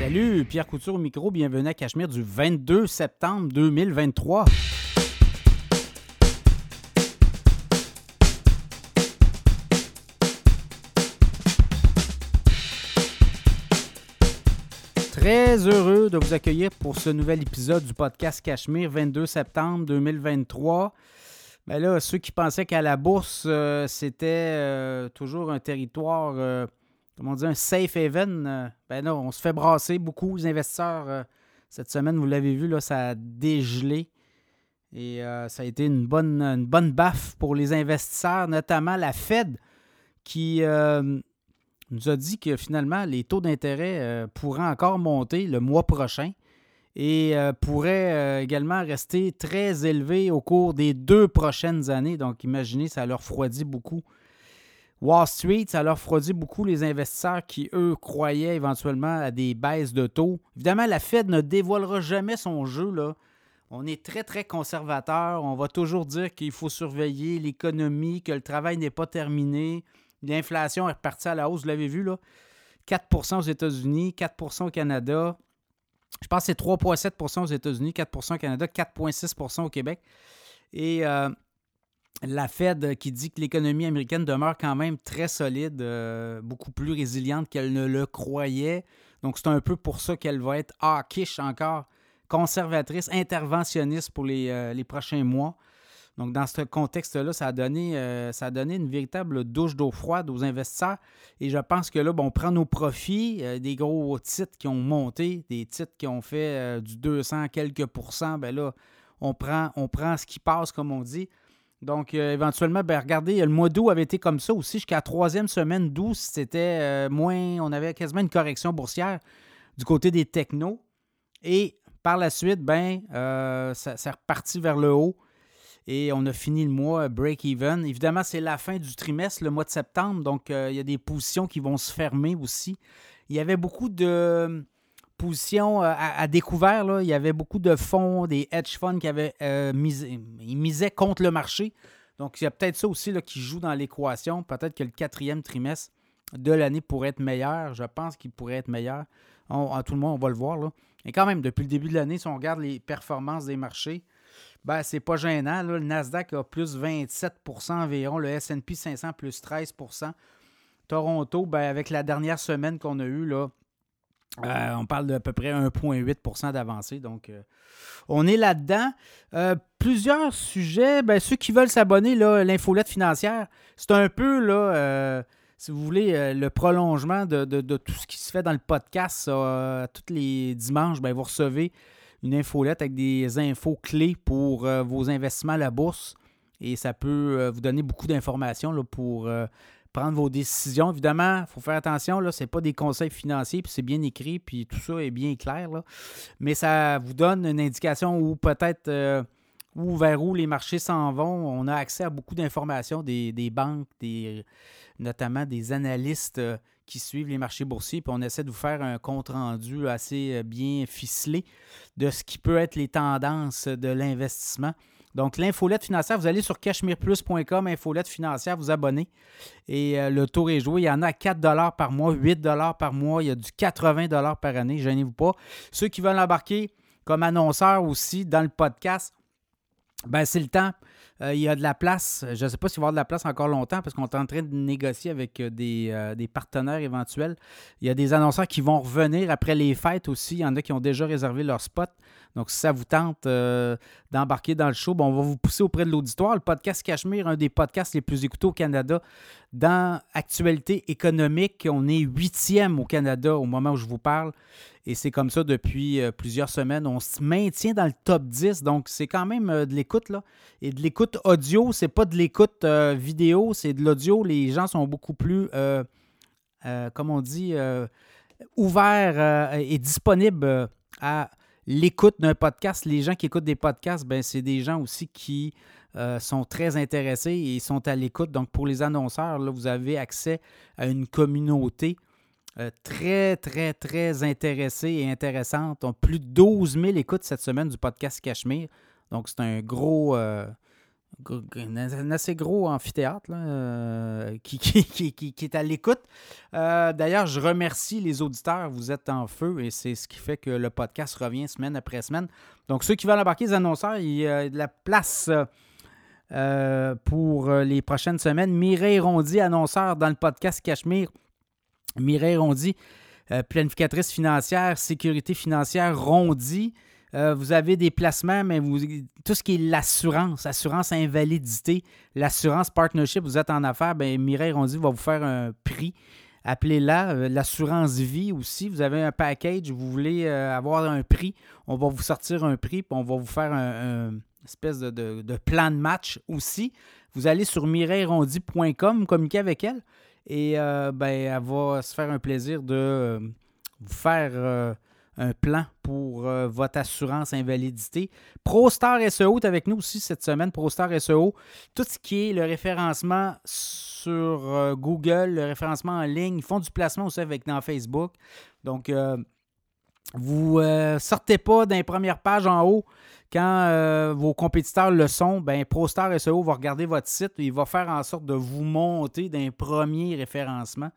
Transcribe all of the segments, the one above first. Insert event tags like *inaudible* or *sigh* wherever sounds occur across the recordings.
Salut, Pierre Couture au micro, bienvenue à Cachemire du 22 septembre 2023. Très heureux de vous accueillir pour ce nouvel épisode du podcast Cachemire, 22 septembre 2023. Ben là, ceux qui pensaient qu'à la bourse, euh, c'était euh, toujours un territoire, euh, comment dire, un safe haven, ben non, on se fait brasser beaucoup. Les investisseurs, cette semaine, vous l'avez vu, là, ça a dégelé. Et ça a été une bonne, une bonne baffe pour les investisseurs, notamment la Fed, qui nous a dit que finalement, les taux d'intérêt pourraient encore monter le mois prochain et euh, pourrait euh, également rester très élevé au cours des deux prochaines années. Donc, imaginez, ça leur refroidit beaucoup. Wall Street, ça leur refroidit beaucoup les investisseurs qui, eux, croyaient éventuellement à des baisses de taux. Évidemment, la Fed ne dévoilera jamais son jeu. Là. On est très, très conservateur. On va toujours dire qu'il faut surveiller l'économie, que le travail n'est pas terminé. L'inflation est repartie à la hausse, vous l'avez vu, là. 4% aux États-Unis, 4% au Canada. Je pense que c'est 3,7% aux États-Unis, 4% au Canada, 4,6% au Québec. Et euh, la Fed qui dit que l'économie américaine demeure quand même très solide, euh, beaucoup plus résiliente qu'elle ne le croyait. Donc, c'est un peu pour ça qu'elle va être hawkish encore, conservatrice, interventionniste pour les, euh, prochains mois. Donc, dans ce contexte-là, ça, a donné, euh, ça a donné une véritable douche d'eau froide aux investisseurs. Et je pense que là, on prend nos profits, euh, des gros titres qui ont monté, des titres qui ont fait euh, du 200 quelques pourcents. Ben là, on prend, on prend ce qui passe, comme on dit. Donc, éventuellement, ben, regardez, le mois d'août avait été comme ça aussi. Jusqu'à la troisième semaine d'août, c'était moins. On avait quasiment une correction boursière du côté des technos. Et par la suite, ben, ça, ça reparti vers le haut. Et on a fini le mois break-even. Évidemment, c'est la fin du trimestre, le mois de septembre. Donc, euh, il y a des positions qui vont se fermer aussi. Il y avait beaucoup de euh, positions euh, à, découvert. Il y avait beaucoup de fonds, des hedge funds qui avaient misé, ils misaient contre le marché. Donc, il y a peut-être ça aussi qui joue dans l'équation. Peut-être que le quatrième trimestre de l'année pourrait être meilleur. Je pense qu'il pourrait être meilleur. à tout le monde, on va le voir. Et quand même, depuis le début de l'année, si on regarde les performances des marchés, ben, c'est pas gênant. Le Nasdaq a plus 27% environ, le SP 500 plus 13% Toronto, ben, avec la dernière semaine qu'on a eue, là, euh, on parle d'à peu près 1,8% d'avancée. Donc, euh, on est là-dedans. Euh, plusieurs sujets. Ben, ceux qui veulent s'abonner, l'infolette financière, c'est un peu, là, si vous voulez, le prolongement de, tout ce qui se fait dans le podcast. tous les dimanches, ben, vous recevez une infolette avec des infos clés pour vos investissements à la bourse. Et ça peut vous donner beaucoup d'informations pour prendre vos décisions. Évidemment, il faut faire attention, ce n'est pas des conseils financiers, puis c'est bien écrit, puis tout ça est bien clair. Mais ça vous donne une indication où peut-être où vers où les marchés s'en vont. On a accès à beaucoup d'informations des, banques, des, notamment des analystes qui suivent les marchés boursiers, puis on essaie de vous faire un compte-rendu assez euh, bien ficelé de ce qui peut être les tendances de l'investissement. Donc, l'infolette financière, vous allez sur cashmereplus.com, infolette financière, vous abonnez. Et euh, le tour est joué. Il y en a 4 par mois, 8 par mois. Il y a du 80 par année. Gênez-vous pas. Ceux qui veulent embarquer comme annonceurs aussi dans le podcast, ben, c'est le temps. Euh, il y a de la place. Je ne sais pas s'il va y avoir de la place encore longtemps parce qu'on est en train de négocier avec euh, euh, des, partenaires éventuels. Il y a des annonceurs qui vont revenir après les fêtes aussi. Il y en a qui ont déjà réservé leur spot. Donc, si ça vous tente d'embarquer dans le show, on va vous pousser auprès de l'auditoire. Le podcast Cachemire, un des podcasts les plus écoutés au Canada dans actualité économique. On est huitième au Canada au moment où je vous parle. Et c'est comme ça depuis euh, plusieurs semaines. On se maintient dans le top 10. Donc, c'est quand même euh, de l'écoute. là. Et de l'écoute audio, c'est pas de l'écoute euh, vidéo, c'est de l'audio. Les gens sont beaucoup plus, comme on dit, ouverts et disponibles à l'écoute d'un podcast. Les gens qui écoutent des podcasts, ben, c'est des gens aussi qui sont très intéressés et sont à l'écoute. Donc, pour les annonceurs, vous avez accès à une communauté euh, très, très, très intéressée et intéressante. On plus de 12 000 écoutes cette semaine du podcast Cachemire. Donc, c'est un gros, euh, un assez gros amphithéâtre euh, *laughs* qui, qui, est à l'écoute. Euh, d'ailleurs, je remercie les auditeurs. Vous êtes en feu et c'est ce qui fait que le podcast revient semaine après semaine. Donc, ceux qui veulent embarquer les annonceurs, il y a de la place euh, pour les prochaines semaines. Mireille Rondy, annonceur dans le podcast Cachemire. Mireille Rondy, planificatrice financière, sécurité financière Rondy. Euh, vous avez des placements, mais tout ce qui est l'assurance, assurance invalidité, l'assurance partnership, vous êtes en affaires, bien, Mireille Rondy va vous faire un prix. Appelez-la. Euh, l'assurance vie aussi. Vous avez un package, vous voulez euh, avoir un prix, on va vous sortir un prix, puis on va vous faire un, espèce de, plan de match aussi. Vous allez sur mireillerondy.com, communiquer avec elle, et ben, elle va se faire un plaisir de vous faire un plan pour euh, votre assurance invalidité. ProStar SEO est avec nous aussi cette semaine. ProStar SEO, tout ce qui est le référencement sur euh, Google, le référencement en ligne, ils font du placement aussi avec dans Facebook. Donc, euh, vous ne sortez pas d'un première page en haut quand vos compétiteurs le sont. Ben, ProStar SEO va regarder votre site et il va faire en sorte de vous monter d'un premier référencement.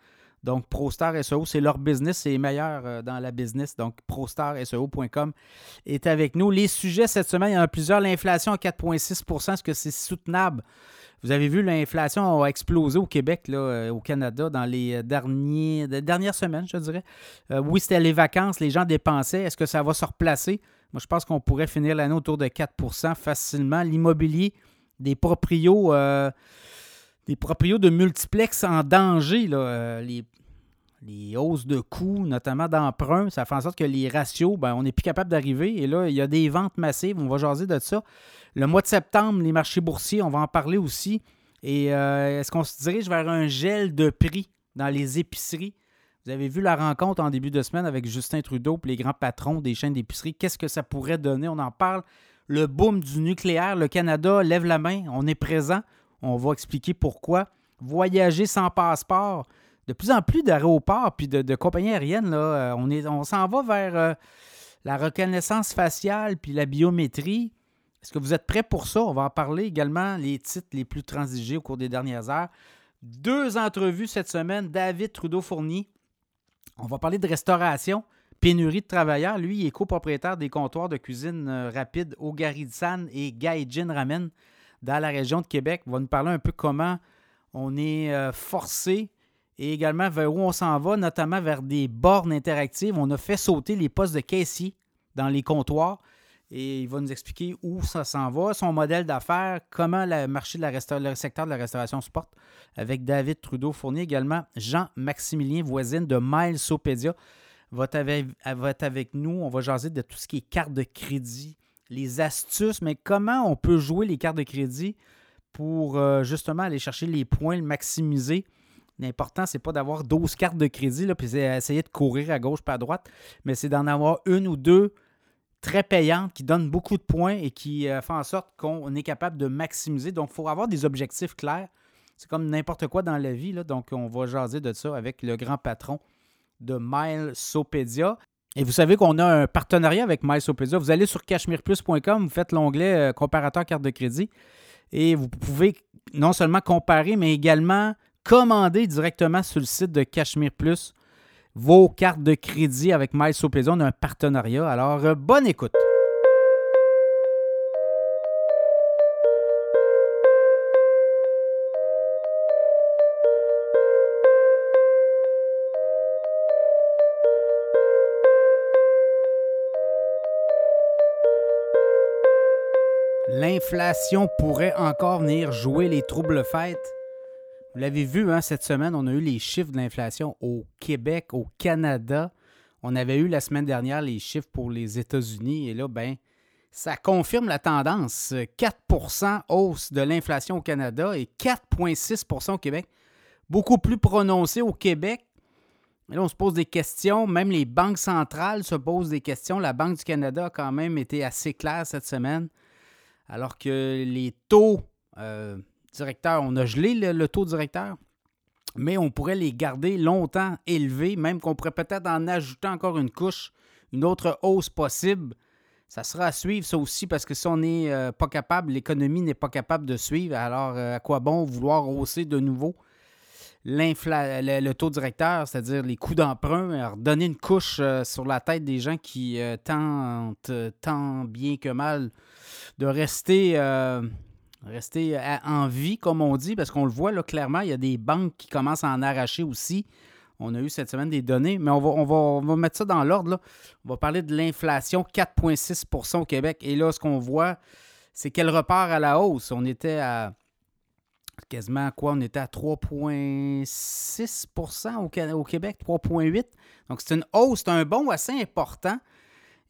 Donc, ProStar SEO, c'est leur business, c'est meilleur euh, dans la business. Donc, ProStarSEO.com est avec nous. Les sujets cette semaine, il y en a plusieurs. L'inflation à 4,6% est-ce que c'est soutenable? Vous avez vu, l'inflation a explosé au Québec, euh, au Canada, dans les euh, dernières semaines, je dirais. oui, c'était les vacances, les gens dépensaient. Est-ce que ça va se replacer? Moi, je pense qu'on pourrait finir l'année autour de 4% facilement. L'immobilier, des proprios des proprios de multiplex en danger. Là, les, les hausses de coûts, notamment d'emprunt, ça fait en sorte que les ratios, ben, on n'est plus capable d'arriver. Et là, il y a des ventes massives, on va jaser de ça. Le mois de septembre, les marchés boursiers, on va en parler aussi. Et euh, est-ce qu'on se dirige vers un gel de prix dans les épiceries? Vous avez vu la rencontre en début de semaine avec Justin Trudeau et les grands patrons des chaînes d'épicerie. Qu'est-ce que ça pourrait donner? On en parle. Le boom du nucléaire, le Canada lève la main, on est présent. On va expliquer pourquoi. Voyager sans passeport, de plus en plus d'aéroports puis de, compagnies aériennes, euh, on, est, on s'en va vers euh, la reconnaissance faciale puis la biométrie. Est-ce que vous êtes prêts pour ça? On va en parler également, les titres les plus transigés au cours des dernières heures. Deux entrevues cette semaine. David Trudeau-Fourny. On va parler de restauration, pénurie de travailleurs. Lui, il est copropriétaire des comptoirs de cuisine euh, rapide au Garidsan et Gaijin Ramen dans la région de Québec. Va nous parler un peu comment on est forcé et également vers où on s'en va, notamment vers des bornes interactives. On a fait sauter les postes de caissier dans les comptoirs et il va nous expliquer où ça s'en va, son modèle d'affaires, comment le marché de la le secteur de la restauration se porte avec David Trudeau fourni également Jean-Maximilien Voisine de Milesopédia va être avec nous. On va jaser de tout ce qui est carte de crédit, les astuces, mais comment on peut jouer les cartes de crédit pour euh, justement aller chercher les points, le maximiser? L'important, c'est pas d'avoir 12 cartes de crédit, là, puis essayer de courir à gauche pas à droite, mais c'est d'en avoir une ou deux très payantes qui donnent beaucoup de points et qui euh, font en sorte qu'on est capable de maximiser. Donc, il faut avoir des objectifs clairs. C'est comme n'importe quoi dans la vie. Donc, on va jaser de ça avec le grand patron de Milesopedia. Et vous savez qu'on a un partenariat avec Milesopedia. Vous allez sur cashmereplus.com, vous faites l'onglet euh, comparateur carte de crédit et vous pouvez non seulement comparer, mais également commander directement sur le site de Cachemire Plus vos cartes de crédit avec MySopedia. On a un partenariat. Alors, euh, bonne écoute. L'inflation pourrait encore venir jouer les troubles fêtes. Vous l'avez vu, hein, cette semaine, on a eu les chiffres de l'inflation au Québec, au Canada. On avait eu la semaine dernière les chiffres pour les États-Unis. Et là, ben, ça confirme la tendance. 4% hausse de l'inflation au Canada et 4,6% au Québec. Beaucoup plus prononcé au Québec. Et là, on se pose des questions. Même les banques centrales se posent des questions. La Banque du Canada a quand même été assez claire cette semaine. Alors que les taux euh, directeur, on a gelé le, taux directeur, mais on pourrait les garder longtemps élevés, même qu'on pourrait peut-être en ajouter encore une couche, une autre hausse possible. Ça sera à suivre, ça aussi, parce que si on n'est euh, pas capable, l'économie n'est pas capable de suivre, alors euh, à quoi bon vouloir hausser de nouveau? Le, le, taux directeur, c'est-à-dire les coûts d'emprunt, donner une couche euh, sur la tête des gens qui tentent tant bien que mal de rester, rester en vie, comme on dit, parce qu'on le voit là, clairement, il y a des banques qui commencent à en arracher aussi. On a eu cette semaine des données, mais on va, on va, mettre ça dans l'ordre. On va parler de l'inflation, 4,6% au Québec. Et là, ce qu'on voit, c'est qu'elle repart à la hausse. On était à quasiment quoi? On était à 3,6 au, au Québec, 3,8 Donc, c'est une hausse, c'est un bond assez important.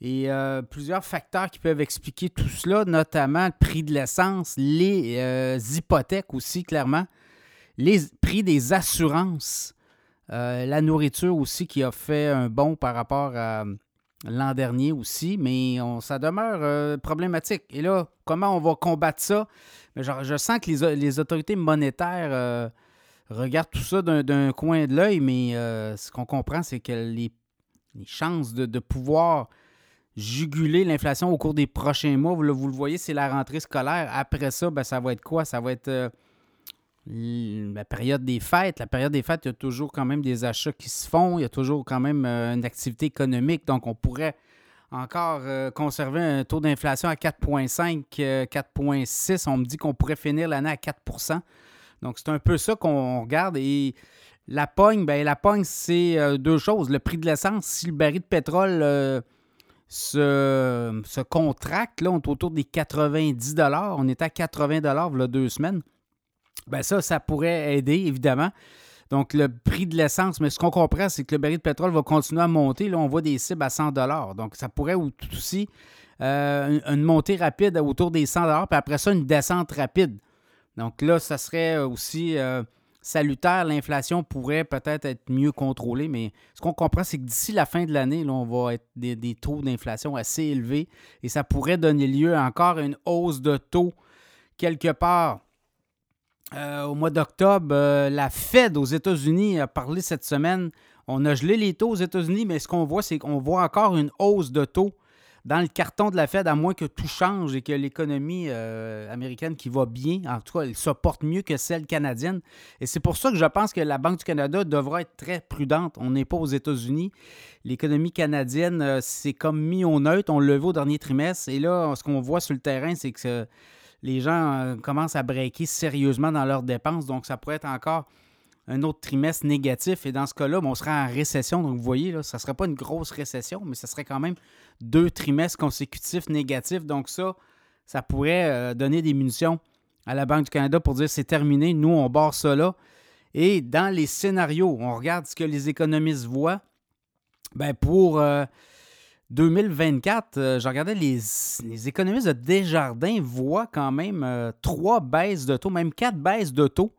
Et euh, plusieurs facteurs qui peuvent expliquer tout cela, notamment le prix de l'essence, les euh, hypothèques aussi, clairement, les prix des assurances. Euh, la nourriture aussi qui a fait un bond par rapport à l'an dernier aussi, mais ça demeure euh, problématique. Et là, comment on va combattre ça? je sens que les, autorités monétaires regardent tout ça d'un coin de l'œil, mais ce qu'on comprend, c'est que les, chances de, pouvoir juguler l'inflation au cours des prochains mois, vous, vous le voyez, c'est la rentrée scolaire. Après ça, ben, ça va être quoi? Ça va être la période des fêtes. La période des fêtes, il y a toujours quand même des achats qui se font. Il y a toujours quand même euh, une activité économique. Donc, on pourrait encore euh, conserver un taux d'inflation à 4,5, 4,6. Euh, on me dit qu'on pourrait finir l'année à 4% Donc, c'est un peu ça qu'on regarde. Et la pogne, ben la pogne, c'est deux choses. Le prix de l'essence, si le baril de pétrole se, se, contracte, là, on est autour des 90 On est à 80 il y a deux semaines. Ben ça, ça pourrait aider, évidemment. Donc, le prix de l'essence, mais ce qu'on comprend, c'est que le baril de pétrole va continuer à monter. Là, on voit des cibles à 100 Donc, ça pourrait aussi euh, une montée rapide autour des 100 puis après ça, une descente rapide. Donc là, ça serait aussi euh, salutaire. L'inflation pourrait peut-être être mieux contrôlée, mais ce qu'on comprend, c'est que d'ici la fin de l'année, on va être des, des taux d'inflation assez élevés et ça pourrait donner lieu à encore une hausse de taux quelque part euh, au mois d'octobre, euh, la Fed aux États-Unis a parlé cette semaine. On a gelé les taux aux États-Unis, mais ce qu'on voit, c'est qu'on voit encore une hausse de taux dans le carton de la Fed, à moins que tout change et que l'économie euh, américaine qui va bien, en tout cas, elle se porte mieux que celle canadienne. Et c'est pour ça que je pense que la Banque du Canada devra être très prudente. On n'est pas aux États-Unis. L'économie canadienne, c'est comme mis au neutre. On le vu au dernier trimestre. Et là, ce qu'on voit sur le terrain, c'est que les gens euh, commencent à breaker sérieusement dans leurs dépenses. Donc, ça pourrait être encore un autre trimestre négatif. Et dans ce cas-là, on serait en récession. Donc, vous voyez, là, ça ne serait pas une grosse récession, mais ça serait quand même deux trimestres consécutifs négatifs. Donc, ça, ça pourrait euh, donner des munitions à la Banque du Canada pour dire c'est terminé, nous, on barre ça là. Et dans les scénarios, on regarde ce que les économistes voient. Ben pour euh, 2024, euh, je regardais les, économistes de Desjardins voient quand même euh, trois baisses de taux, même quatre baisses de taux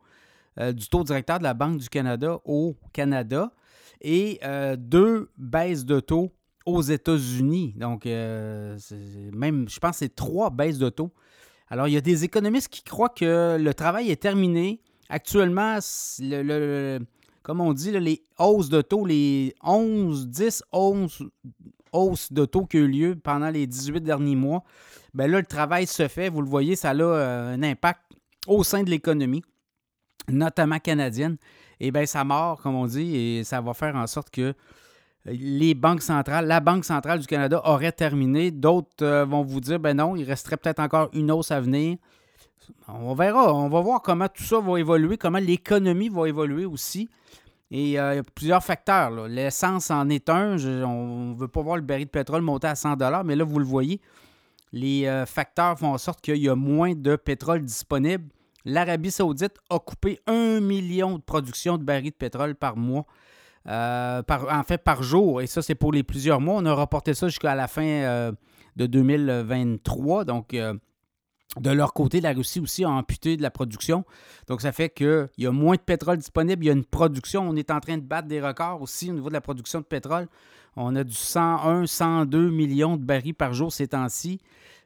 euh, du taux directeur de la Banque du Canada au Canada et deux baisses de taux aux États-Unis. Donc, même, je pense c'est trois baisses de taux. Alors, il y a des économistes qui croient que le travail est terminé. Actuellement, comme on dit, les hausses de taux, les 11, 10, 11, hausse de taux qui a eu lieu pendant les 18 derniers mois, bien là, le travail se fait. Vous le voyez, ça a euh, un impact au sein de l'économie, notamment canadienne. Et bien, ça mord, comme on dit, et ça va faire en sorte que les banques centrales, la Banque centrale du Canada aurait terminé. D'autres euh, vont vous dire, ben non, il resterait peut-être encore une hausse à venir. On verra, on va voir comment tout ça va évoluer, comment l'économie va évoluer aussi. Et euh, il y a plusieurs facteurs. L'essence en est un. on ne veut pas voir le baril de pétrole monter à 100 mais là, vous le voyez, les euh, facteurs font en sorte qu'il y a moins de pétrole disponible. L'Arabie saoudite a coupé un million de production de barils de pétrole par mois. Euh, en fait, par jour. Et ça, c'est pour les plusieurs mois. On a reporté ça jusqu'à la fin de 2023. Donc, de leur côté, la Russie aussi a amputé de la production. Donc, ça fait qu'il y a moins de pétrole disponible. Il y a une production. On est en train de battre des records aussi au niveau de la production de pétrole. On a du 101, 102 millions de barils par jour ces temps-ci.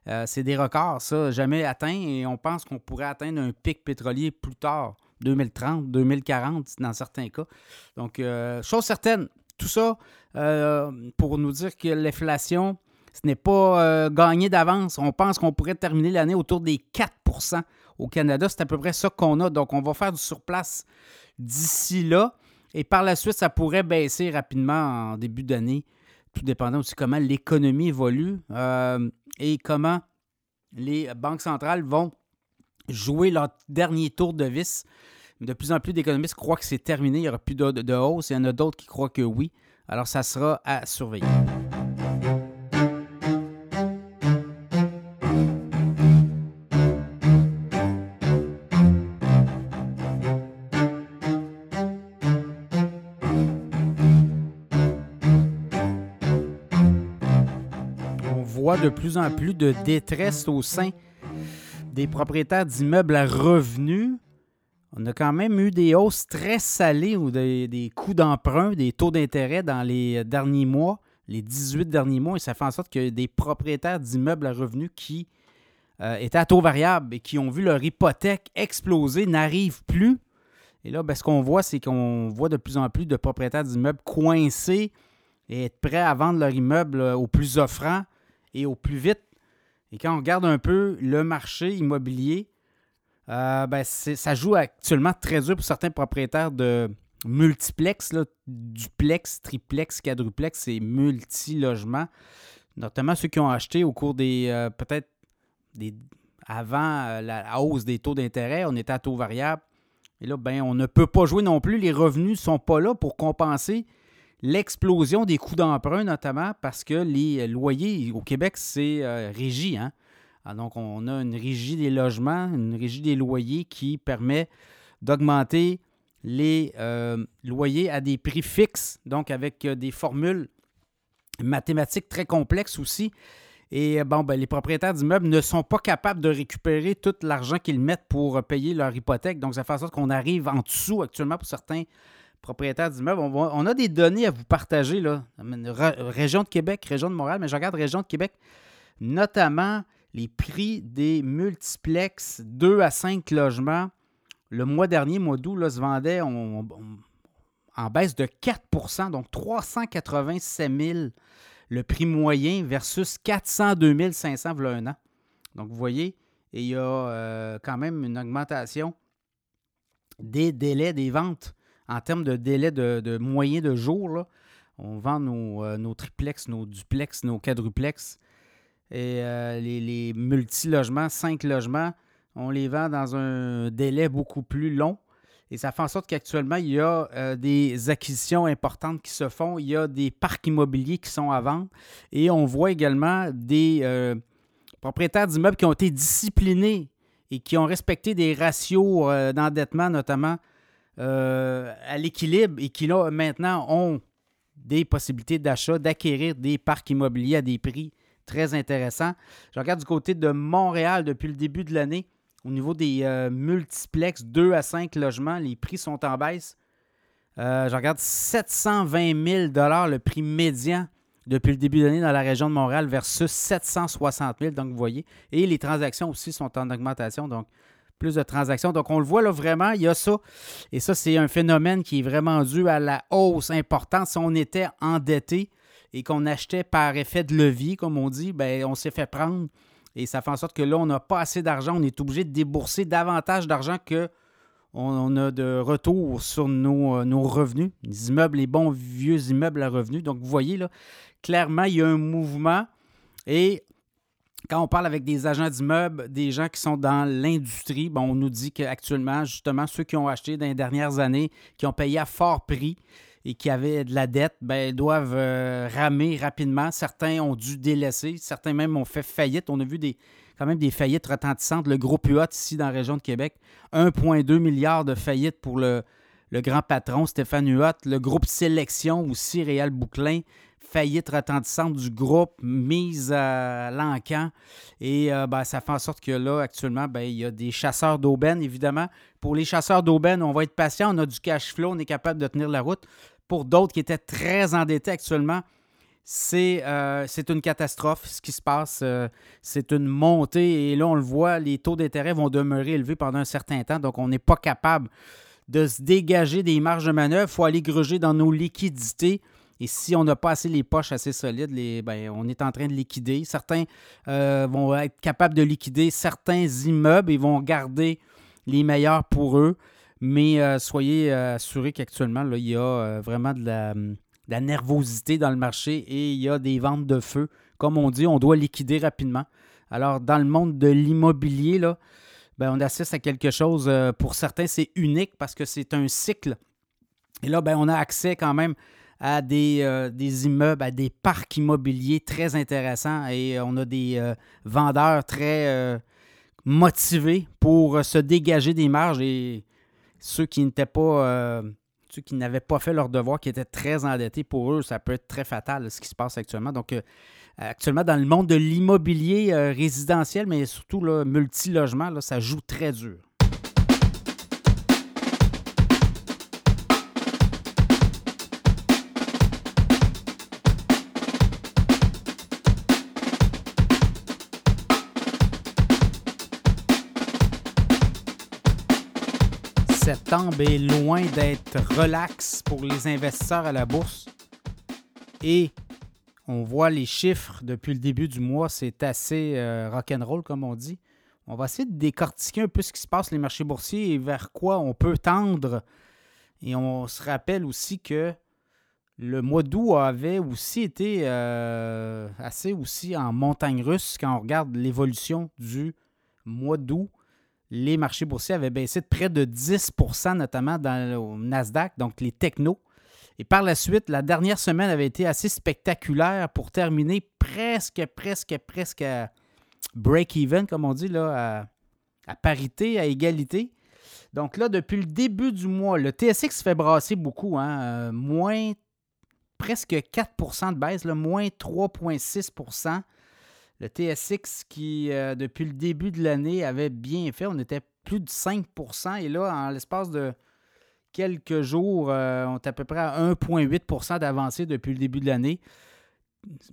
Euh, c'est des records, ça, jamais atteints. Et on pense qu'on pourrait atteindre un pic pétrolier plus tard, 2030, 2040 dans certains cas. Donc, euh, chose certaine, tout ça euh, pour nous dire que l'inflation ce n'est pas euh, gagné d'avance. On pense qu'on pourrait terminer l'année autour des 4% Au Canada, c'est à peu près ça qu'on a. Donc, on va faire du surplace d'ici là. Et par la suite, ça pourrait baisser rapidement en début d'année, tout dépendant aussi comment l'économie évolue euh, et comment les banques centrales vont jouer leur dernier tour de vis. De plus en plus d'économistes croient que c'est terminé, il n'y aura plus de, de hausse. Il y en a d'autres qui croient que oui. Alors, ça sera à surveiller. De plus en plus de détresse au sein des propriétaires d'immeubles à revenus. On a quand même eu des hausses très salées ou des, coûts d'emprunt, des taux d'intérêt dans les derniers mois, les 18 derniers mois, et ça fait en sorte que des propriétaires d'immeubles à revenus qui euh, étaient à taux variable et qui ont vu leur hypothèque exploser n'arrivent plus. Et là, ben, ce qu'on voit, c'est qu'on voit de plus en plus de propriétaires d'immeubles coincés et être prêts à vendre leur immeuble euh, au plus offrant et au plus vite. Et quand on regarde un peu le marché immobilier, euh, ben ça joue actuellement très dur pour certains propriétaires de multiplex, duplex, triplex, quadruplex et multi-logements, notamment ceux qui ont acheté au cours des euh, peut-être des avant euh, la hausse des taux d'intérêt, on était à taux variable. Et là, ben, on ne peut pas jouer non plus. Les revenus ne sont pas là pour compenser l'explosion des coûts d'emprunt, notamment parce que les loyers au Québec, c'est euh, régi. Hein? Ah, donc, on a une régie des logements, une régie des loyers qui permet d'augmenter les euh, loyers à des prix fixes, donc avec euh, des formules mathématiques très complexes aussi. Et bon, ben, les propriétaires d'immeubles ne sont pas capables de récupérer tout l'argent qu'ils mettent pour payer leur hypothèque. Donc, ça fait en sorte qu'on arrive en dessous actuellement pour certains propriétaires d'immeubles. On, a des données à vous partager, là. Région de Québec, région de Montréal, mais je regarde région de Québec, notamment les prix des multiplex 2 à 5 logements. Le mois dernier, mois d'août, se vendait en baisse de 4 donc 387 000 le prix moyen versus 402 500 voilà un an. Donc, vous voyez, il y a euh, quand même une augmentation des délais des ventes en termes de délai de, de moyen de jour, on vend euh, nos, triplex, nos duplex, nos quadruplex et euh, les, les multi-logements, cinq logements, on les vend dans un délai beaucoup plus long. Et ça fait en sorte qu'actuellement, il y a euh, des acquisitions importantes qui se font. Il y a des parcs immobiliers qui sont à vendre. Et on voit également des propriétaires d'immeubles qui ont été disciplinés et qui ont respecté des ratios d'endettement, notamment euh, à l'équilibre et qui là maintenant ont des possibilités d'achat, d'acquérir des parcs immobiliers à des prix très intéressants. Je regarde du côté de Montréal depuis le début de l'année. Au niveau des euh, multiplex 2 à 5 logements, les prix sont en baisse. Euh, je regarde 720 000 le prix médian depuis le début de l'année dans la région de Montréal versus 760 000. Donc, vous voyez. Et les transactions aussi sont en augmentation. Donc, plus de transactions. Donc, on le voit là vraiment, il y a ça. Et ça, c'est un phénomène qui est vraiment dû à la hausse importante. Si on était endetté et qu'on achetait par effet de levier, comme on dit, ben on s'est fait prendre. Et ça fait en sorte que là, on n'a pas assez d'argent. On est obligé de débourser davantage d'argent que on a de retour sur nos, euh, nos, revenus. Les immeubles, les bons vieux immeubles à revenus. Donc, vous voyez, là, clairement, il y a un mouvement. Et quand on parle avec des agents d'immeubles, des gens qui sont dans l'industrie, on nous dit qu'actuellement, justement, ceux qui ont acheté dans les dernières années, qui ont payé à fort prix et qui avaient de la dette, ben, doivent euh, ramer rapidement. Certains ont dû délaisser, certains même ont fait faillite. On a vu des, quand même des faillites retentissantes. Le groupe UOT ici dans la région de Québec, 1,2 milliard de faillites pour le, grand patron Stéphane Huot. Le groupe Sélection aussi, Réal Bouclin, faillite retentissante du groupe, mise à l'encan. Et euh, ben, ça fait en sorte que là, actuellement, ben, il y a des chasseurs d'aubaine, évidemment. Pour les chasseurs d'aubaine, on va être patient, on a du cash flow, on est capable de tenir la route. Pour d'autres qui étaient très endettés actuellement, c'est euh, une catastrophe ce qui se passe. Euh, c'est une montée et là, on le voit, les taux d'intérêt vont demeurer élevés pendant un certain temps. Donc, on n'est pas capable de se dégager des marges de manœuvre. Il faut aller gruger dans nos liquidités Et si on n'a pas assez les poches assez solides, les, ben, on est en train de liquider. Certains euh, vont être capables de liquider certains immeubles et vont garder les meilleurs pour eux. Mais euh, soyez assurés qu'actuellement, il y a vraiment de la, nervosité dans le marché et il y a des ventes de feu. Comme on dit, on doit liquider rapidement. Alors, dans le monde de l'immobilier, là, ben, on assiste à quelque chose, euh, pour certains, c'est unique parce que c'est un cycle. Et là, ben, on a accès quand même à des, euh, des, immeubles, à des parcs immobiliers très intéressants et on a des euh, vendeurs très motivés pour se dégager des marges et ceux qui n'étaient pas ceux qui n'avaient pas fait leur devoir, qui étaient très endettés, pour eux, ça peut être très fatal ce qui se passe actuellement. Donc, actuellement dans le monde de l'immobilier euh, résidentiel, mais surtout le multilogement, ça joue très dur. Septembre est loin d'être relax pour les investisseurs à la bourse. Et on voit les chiffres depuis le début du mois, c'est assez euh, rock'n'roll, comme on dit. On va essayer de décortiquer un peu ce qui se passe les marchés boursiers et vers quoi on peut tendre. Et on se rappelle aussi que le mois d'août avait aussi été euh, assez aussi en montagne russe quand on regarde l'évolution du mois d'août. Les marchés boursiers avaient baissé de près de 10% notamment dans le Nasdaq, donc les technos. Et par la suite, la dernière semaine avait été assez spectaculaire pour terminer presque, presque, presque à break-even, comme on dit, là, à, parité, à égalité. Donc là, depuis le début du mois, le TSX fait brasser beaucoup, hein, euh, moins presque 4% de baisse, moins 3,6 Le TSX qui, euh, depuis le début de l'année, avait bien fait. On était plus de 5% Et là, en l'espace de quelques jours, euh, on est à peu près à 1,8% d'avancée depuis le début de l'année.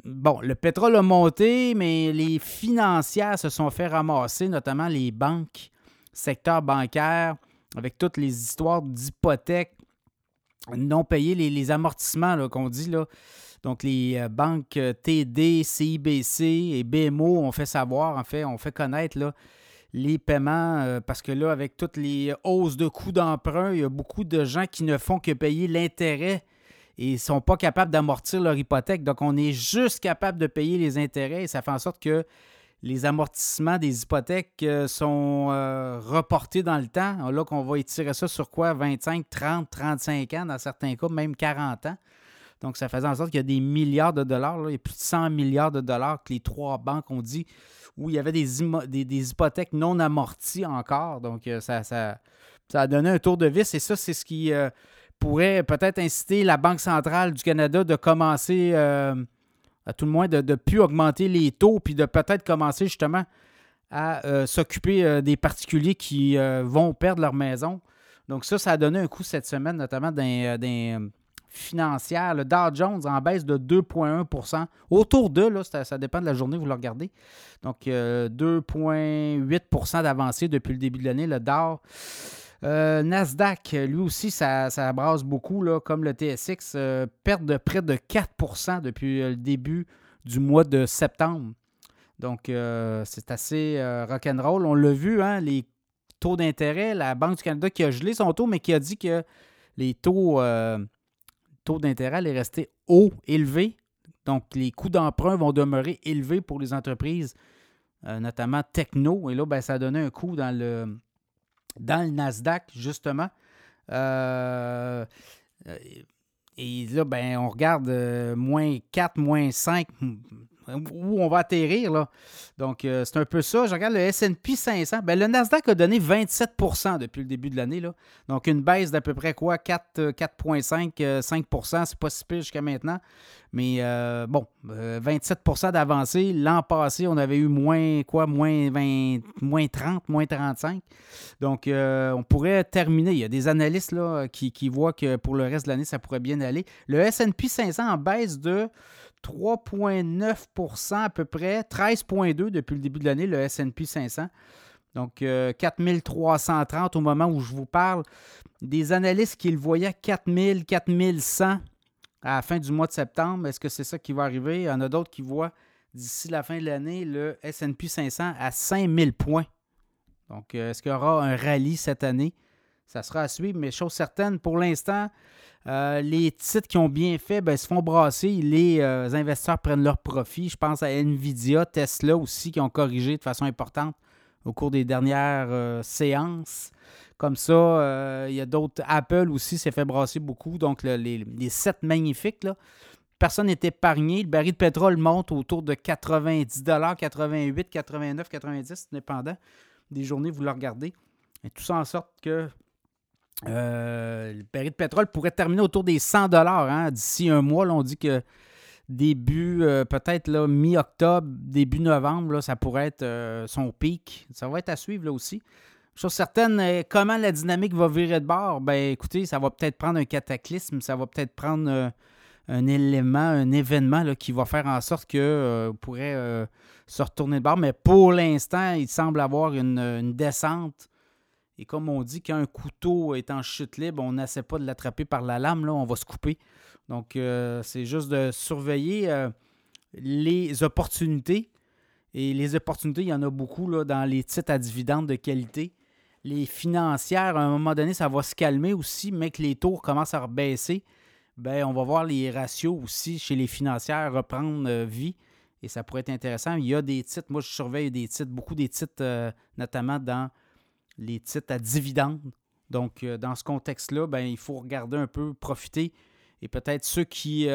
Bon, le pétrole a monté, mais les financières se sont fait ramasser, notamment les banques, secteur bancaire, avec toutes les histoires d'hypothèques non payées, les, amortissements qu'on dit. Là. Donc, les euh, banques euh, TD, CIBC et BMO ont fait savoir, en fait, ont fait connaître les paiements, euh, parce que là, avec toutes les hausses de coûts d'emprunt, il y a beaucoup de gens qui ne font que payer l'intérêt et ne sont pas capables d'amortir leur hypothèque. Donc, on est juste capable de payer les intérêts et ça fait en sorte que les amortissements des hypothèques sont reportés dans le temps. Là, qu'on va étirer ça sur quoi? 25, 30, 35 ans, dans certains cas, même 40 ans. Donc, ça faisait en sorte qu'il y a des milliards de dollars. a plus de 100 milliards de dollars que les trois banques ont dit où il y avait des, des, hypothèques non amorties encore. Donc, euh, ça, ça, a donné un tour de vis et ça, c'est ce qui euh, pourrait peut-être inciter la Banque centrale du Canada de commencer, euh, à tout le moins, de ne plus augmenter les taux, puis de peut-être commencer justement à s'occuper des particuliers qui vont perdre leur maison. Donc, ça, ça a donné un coup cette semaine, notamment d'un financière. Le Dow Jones en baisse de 2,1% Autour de, là, ça, dépend de la journée, vous le regardez. Donc, 2,8% euh, d'avancée depuis le début de l'année. Le Dow. Euh, Nasdaq, lui aussi, ça, ça brasse beaucoup, là, comme le TSX, euh, perte de près de 4% depuis le début du mois de septembre. Donc, c'est assez rock'n'roll. On l'a vu, hein, les taux d'intérêt, la Banque du Canada qui a gelé son taux, mais qui a dit que les taux taux d'intérêt est resté haut, élevé. Donc, les coûts d'emprunt vont demeurer élevés pour les entreprises, euh, notamment techno. Et là, ben, ça a donné un coup dans le, dans le Nasdaq, justement. Euh, et là, ben, on regarde euh, moins 4, moins 5, où on va atterrir. Là. Donc, euh, c'est un peu ça. Je regarde le SP 500. Ben, le Nasdaq a donné 27% depuis le début de l'année. Donc, une baisse d'à peu près quoi? 4,5 5 C'est pas si pire jusqu'à maintenant. Mais euh, bon, 27% euh, d'avancée. L'an passé, on avait eu moins quoi? Moins, 20, moins 30, moins 35. Donc, on pourrait terminer. Il y a des analystes là, qui, qui voient que pour le reste de l'année, ça pourrait bien aller. Le SP 500 en baisse de 3,9% à peu près, 13,2 depuis le début de l'année, le SP 500. Donc, 4330 euh, au moment où je vous parle. Des analystes qui le voyaient à 4000, 4100 à la fin du mois de septembre. Est-ce que c'est ça qui va arriver? Il y en a d'autres qui voient d'ici la fin de l'année le SP 500 à 5000 points. Donc, euh, est-ce qu'il y aura un rallye cette année? Ça sera à suivre, mais chose certaine, pour l'instant, euh, les titres qui ont bien fait ben, se font brasser. Les euh, investisseurs prennent leur profit. Je pense à Nvidia, Tesla aussi, qui ont corrigé de façon importante au cours des dernières séances. Comme ça, il y a d'autres. Apple aussi s'est fait brasser beaucoup. Donc, les, les magnifiques, là, personne n'est épargné. Le baril de pétrole monte autour de 90 88 89 90 dépendant des journées, vous le regardez. Et tout ça en sorte que euh, le baril de pétrole pourrait terminer autour des 100 dollars hein. d'ici un mois. on dit que début, euh, peut-être mi-octobre, début novembre, ça pourrait être euh, son pic. Ça va être à suivre là aussi. Chose certaine, comment la dynamique va virer de bord? Ben écoutez, ça va peut-être prendre un cataclysme, ça va peut-être prendre un élément, un événement là, qui va faire en sorte que euh, pourrait euh, se retourner de bord. Mais pour l'instant, il semble avoir une, descente. Et comme on dit, quand un couteau est en chute libre, on n'essaie pas de l'attraper par la lame, là, on va se couper. Donc, euh, c'est juste de surveiller les opportunités. Et les opportunités, il y en a beaucoup là, dans les titres à dividendes de qualité. Les financières, à un moment donné, ça va se calmer aussi, mais que les taux commencent à rebaisser ben, on va voir les ratios aussi chez les financières reprendre euh, vie. Et ça pourrait être intéressant. Il y a des titres, moi je surveille des titres, beaucoup des titres, euh, notamment dans les titres à dividendes. Donc, euh, dans ce contexte-là, ben, il faut regarder un peu, profiter. Et peut-être ceux qui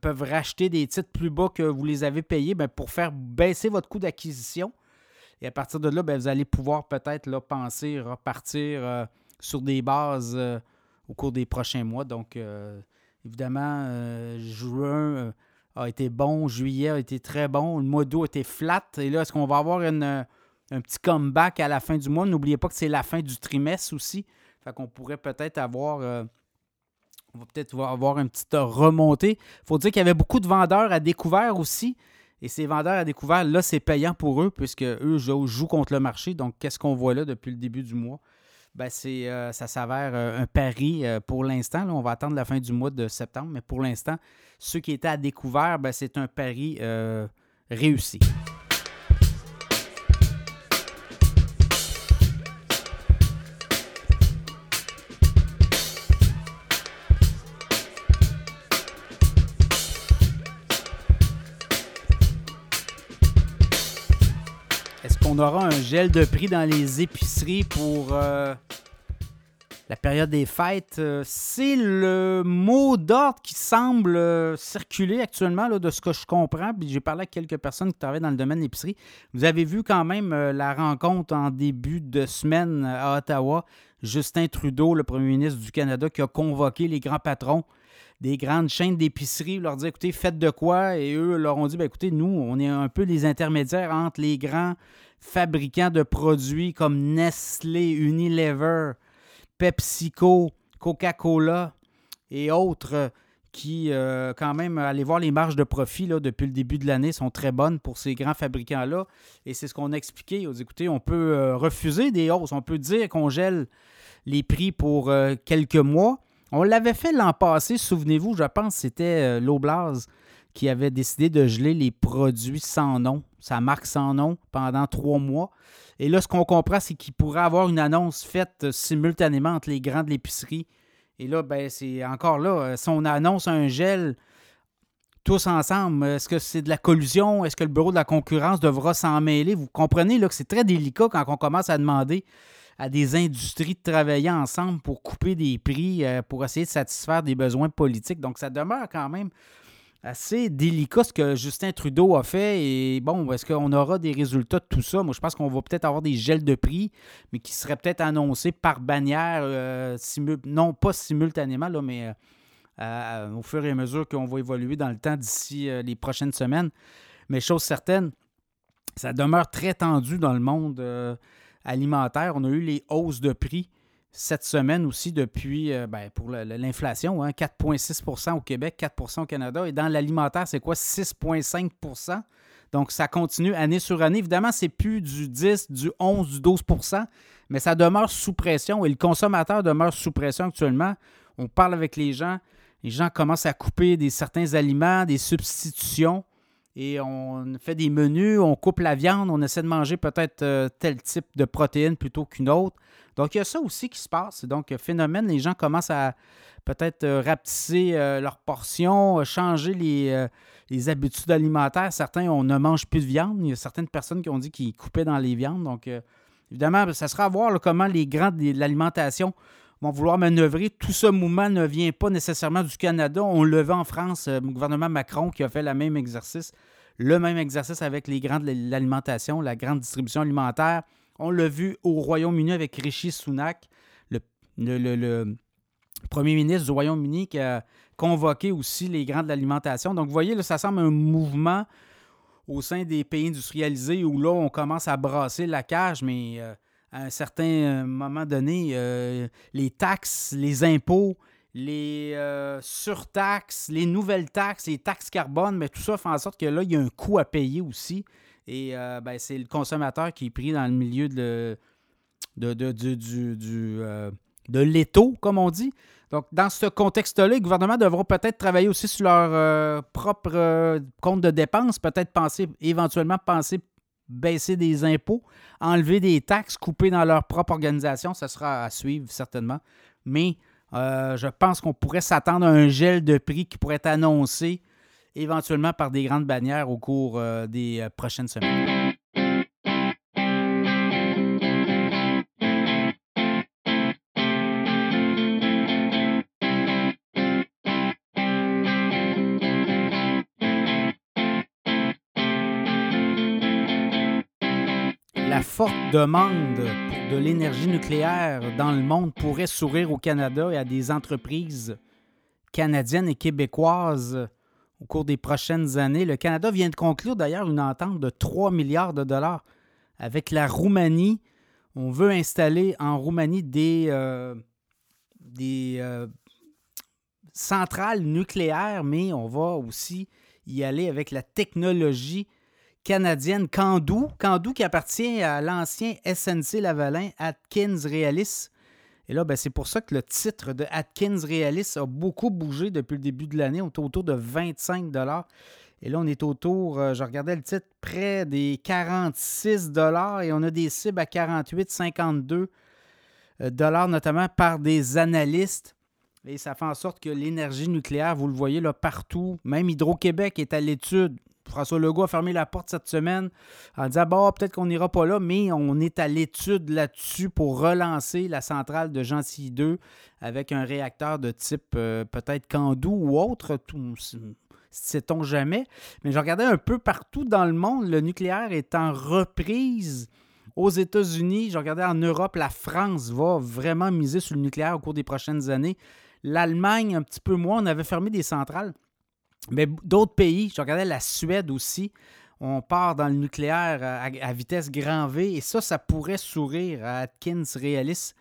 peuvent racheter des titres plus bas que vous les avez payés ben, pour faire baisser votre coût d'acquisition. Et à partir de là, ben, vous allez pouvoir peut-être penser repartir sur des bases au cours des prochains mois. Donc, Évidemment, euh, juin euh, a été bon, juillet a été très bon, le mois d'août a été flat. Et là, est-ce qu'on va avoir euh, un petit comeback à la fin du mois? N'oubliez pas que c'est la fin du trimestre aussi. Fait qu'on pourrait peut-être avoir. on va peut-être une petite remontée. Il faut dire qu'il y avait beaucoup de vendeurs à découvert aussi. Et ces vendeurs à découvert, là, c'est payant pour eux, puisque eux jouent contre le marché. Donc, qu'est-ce qu'on voit là depuis le début du mois? ben c'est, euh, ça s'avère euh, un pari euh, pour l'instant. on va attendre la fin du mois de septembre, mais pour l'instant, ceux qui étaient à découvert, ben, c'est un pari réussi. On aura un gel de prix dans les épiceries pour euh, la période des fêtes. Euh, c'est le mot d'ordre qui semble euh, circuler actuellement, là, de ce que je comprends. J'ai parlé à quelques personnes qui travaillent dans le domaine de l'épicerie. Vous avez vu quand même la rencontre en début de semaine à Ottawa. Justin Trudeau, le premier ministre du Canada, qui a convoqué les grands patrons des grandes chaînes d'épicerie, leur dit écoutez, faites de quoi Et eux leur ont dit ben, écoutez, nous, on est un peu les intermédiaires entre les grands fabricants de produits comme Nestlé, Unilever, PepsiCo, Coca-Cola et autres qui, euh, quand même, allez voir les marges de profit là, depuis le début de l'année sont très bonnes pour ces grands fabricants-là. Et c'est ce qu'on a expliqué. On dit, écoutez, on peut euh, refuser des hausses. On peut dire qu'on gèle les prix pour euh, quelques mois. On l'avait fait l'an passé, souvenez-vous, je pense que c'était l'Oblast qui avait décidé de geler les produits sans nom, sa marque sans nom, pendant trois mois. Et là, ce qu'on comprend, c'est qu'il pourrait avoir une annonce faite simultanément entre les grands de l'épicerie. Et là, ben, c'est encore là, euh, si on annonce un gel tous ensemble, est-ce que c'est de la collusion? Est-ce que le bureau de la concurrence devra s'en mêler? Vous comprenez là, que c'est très délicat quand on commence à demander à des industries de travailler ensemble pour couper des prix, euh, pour essayer de satisfaire des besoins politiques. Donc, ça demeure quand même assez délicat ce que Justin Trudeau a fait. Et bon, est-ce qu'on aura des résultats de tout ça? Moi, je pense qu'on va peut-être avoir des gels de prix, mais qui seraient peut-être annoncés par bannière, euh, non pas simultanément, là, mais euh, au fur et à mesure qu'on va évoluer dans le temps d'ici les prochaines semaines. Mais chose certaine, ça demeure très tendu dans le monde On a eu les hausses de prix cette semaine aussi depuis, euh, ben, pour l'inflation, 4,6% hein, au Québec, 4% au Canada. Et dans l'alimentaire, c'est quoi? 6,5% Donc, ça continue année sur année. Évidemment, c'est plus du 10, du 11, du 12% mais ça demeure sous pression et le consommateur demeure sous pression actuellement. On parle avec les gens. les gens commencent à couper des, certains aliments, des substitutions, et on fait des menus, on coupe la viande, on essaie de manger peut-être euh, tel type de protéines plutôt qu'une autre. Donc, il y a ça aussi qui se passe. Donc, phénomène, les gens commencent à peut-être euh, rapetisser euh, leurs portions, changer les, les, habitudes alimentaires. Certains, on ne mange plus de viande. Il y a certaines personnes qui ont dit qu'ils coupaient dans les viandes. Donc, évidemment, ça sera à voir comment les grands de l'alimentation vont vouloir manœuvrer. Tout ce mouvement ne vient pas nécessairement du Canada. On le voit en France, euh, le gouvernement Macron qui a fait le même exercice, le même exercice avec les grands de l'alimentation, la grande distribution alimentaire. On l'a vu au Royaume-Uni avec Rishi Sunak, le, le, premier ministre du Royaume-Uni qui a convoqué aussi les grands de l'alimentation. Donc, vous voyez, là, ça semble un mouvement au sein des pays industrialisés où là, on commence à brasser la cage, mais euh, à un certain euh, moment donné, euh, les taxes, les impôts, les euh, surtaxes, les nouvelles taxes, les taxes carbone, mais tout ça fait en sorte que là, il y a un coût à payer aussi. Et ben, c'est le consommateur qui est pris dans le milieu de, de, de, de l'étau, comme on dit. Donc, dans ce contexte-là, les gouvernements devront peut-être travailler aussi sur leur propre compte de dépenses, peut-être penser, éventuellement penser baisser des impôts, enlever des taxes, couper dans leur propre organisation, ça sera à suivre certainement. Mais euh, je pense qu'on pourrait s'attendre à un gel de prix qui pourrait être annoncé éventuellement par des grandes bannières au cours euh, des euh, prochaines semaines. Forte demande de l'énergie nucléaire dans le monde pourrait sourire au Canada et à des entreprises canadiennes et québécoises au cours des prochaines années. Le Canada vient de conclure d'ailleurs une entente de 3 milliards de dollars avec la Roumanie. On veut installer en Roumanie des, euh, euh, centrales nucléaires, mais on va aussi y aller avec la technologie canadienne Candou. Candou qui appartient à l'ancien SNC Lavalin Atkins Realis. Et là, ben, c'est pour ça que le titre de Atkins Realis a beaucoup bougé depuis le début de l'année. On est autour de 25 Et là, on est autour, euh, je regardais le titre, près des 46 et on a des cibles à 48, 52 euh, dollars, notamment par des analystes. Et ça fait en sorte que l'énergie nucléaire, vous le voyez là partout, même Hydro-Québec est à l'étude. François Legault a fermé la porte cette semaine en disant bon, peut-être qu'on n'ira pas là, mais on est à l'étude là-dessus pour relancer la centrale de Gentilly 2 avec un réacteur de type euh, peut-être Candou ou autre. Sait-on jamais. Mais je regardais un peu partout dans le monde, le nucléaire est en reprise. Aux États-Unis, je regardais en Europe, la France va vraiment miser sur le nucléaire au cours des prochaines années. L'Allemagne, un petit peu moins, on avait fermé des centrales. Mais d'autres pays, je regardais la Suède aussi, on part dans le nucléaire à, vitesse grand V et ça, ça pourrait sourire à Atkins Realis,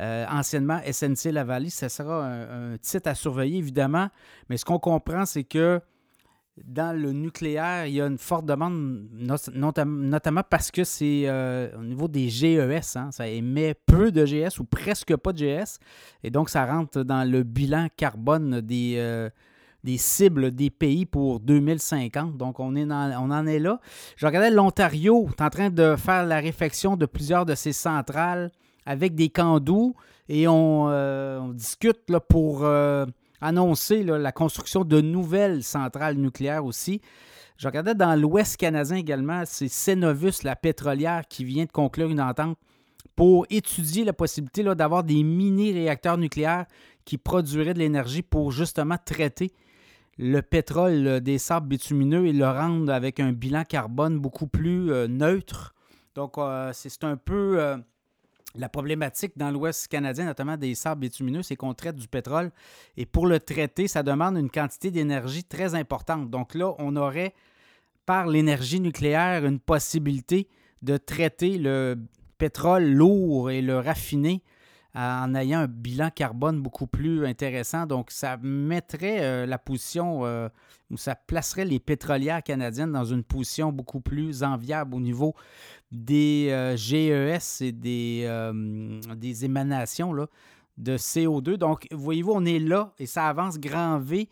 euh, anciennement SNC Lavallee. Ça sera un, titre à surveiller, évidemment. Mais ce qu'on comprend, c'est que dans le nucléaire, il y a une forte demande, notamment parce que c'est euh, au niveau des GES. Hein, ça émet peu de GS ou presque pas de GS. Et donc, ça rentre dans le bilan carbone des, euh, des cibles des pays pour 2050. Donc, on, est on en est là. Je regardais l'Ontario, est en train de faire la réfection de plusieurs de ses centrales avec des candous et on, euh, discute là, pour euh, annoncer la construction de nouvelles centrales nucléaires aussi. Je regardais dans l'Ouest canadien également, c'est Cenovus, la pétrolière, qui vient de conclure une entente pour étudier la possibilité d'avoir des mini-réacteurs nucléaires qui produiraient de l'énergie pour justement traiter le pétrole des sables bitumineux et le rendre avec un bilan carbone beaucoup plus euh, neutre. Donc, euh, c'est un peu euh, la problématique dans l'Ouest canadien, notamment des sables bitumineux, c'est qu'on traite du pétrole. Et pour le traiter, ça demande une quantité d'énergie très importante. Donc là, on aurait, par l'énergie nucléaire, une possibilité de traiter le pétrole lourd et le raffiner en ayant un bilan carbone beaucoup plus intéressant. Donc, ça mettrait euh, la position, euh, ou ça placerait les pétrolières canadiennes dans une position beaucoup plus enviable au niveau des euh, GES et des, émanations. De CO2. Donc, voyez-vous, on est là et ça avance grand V.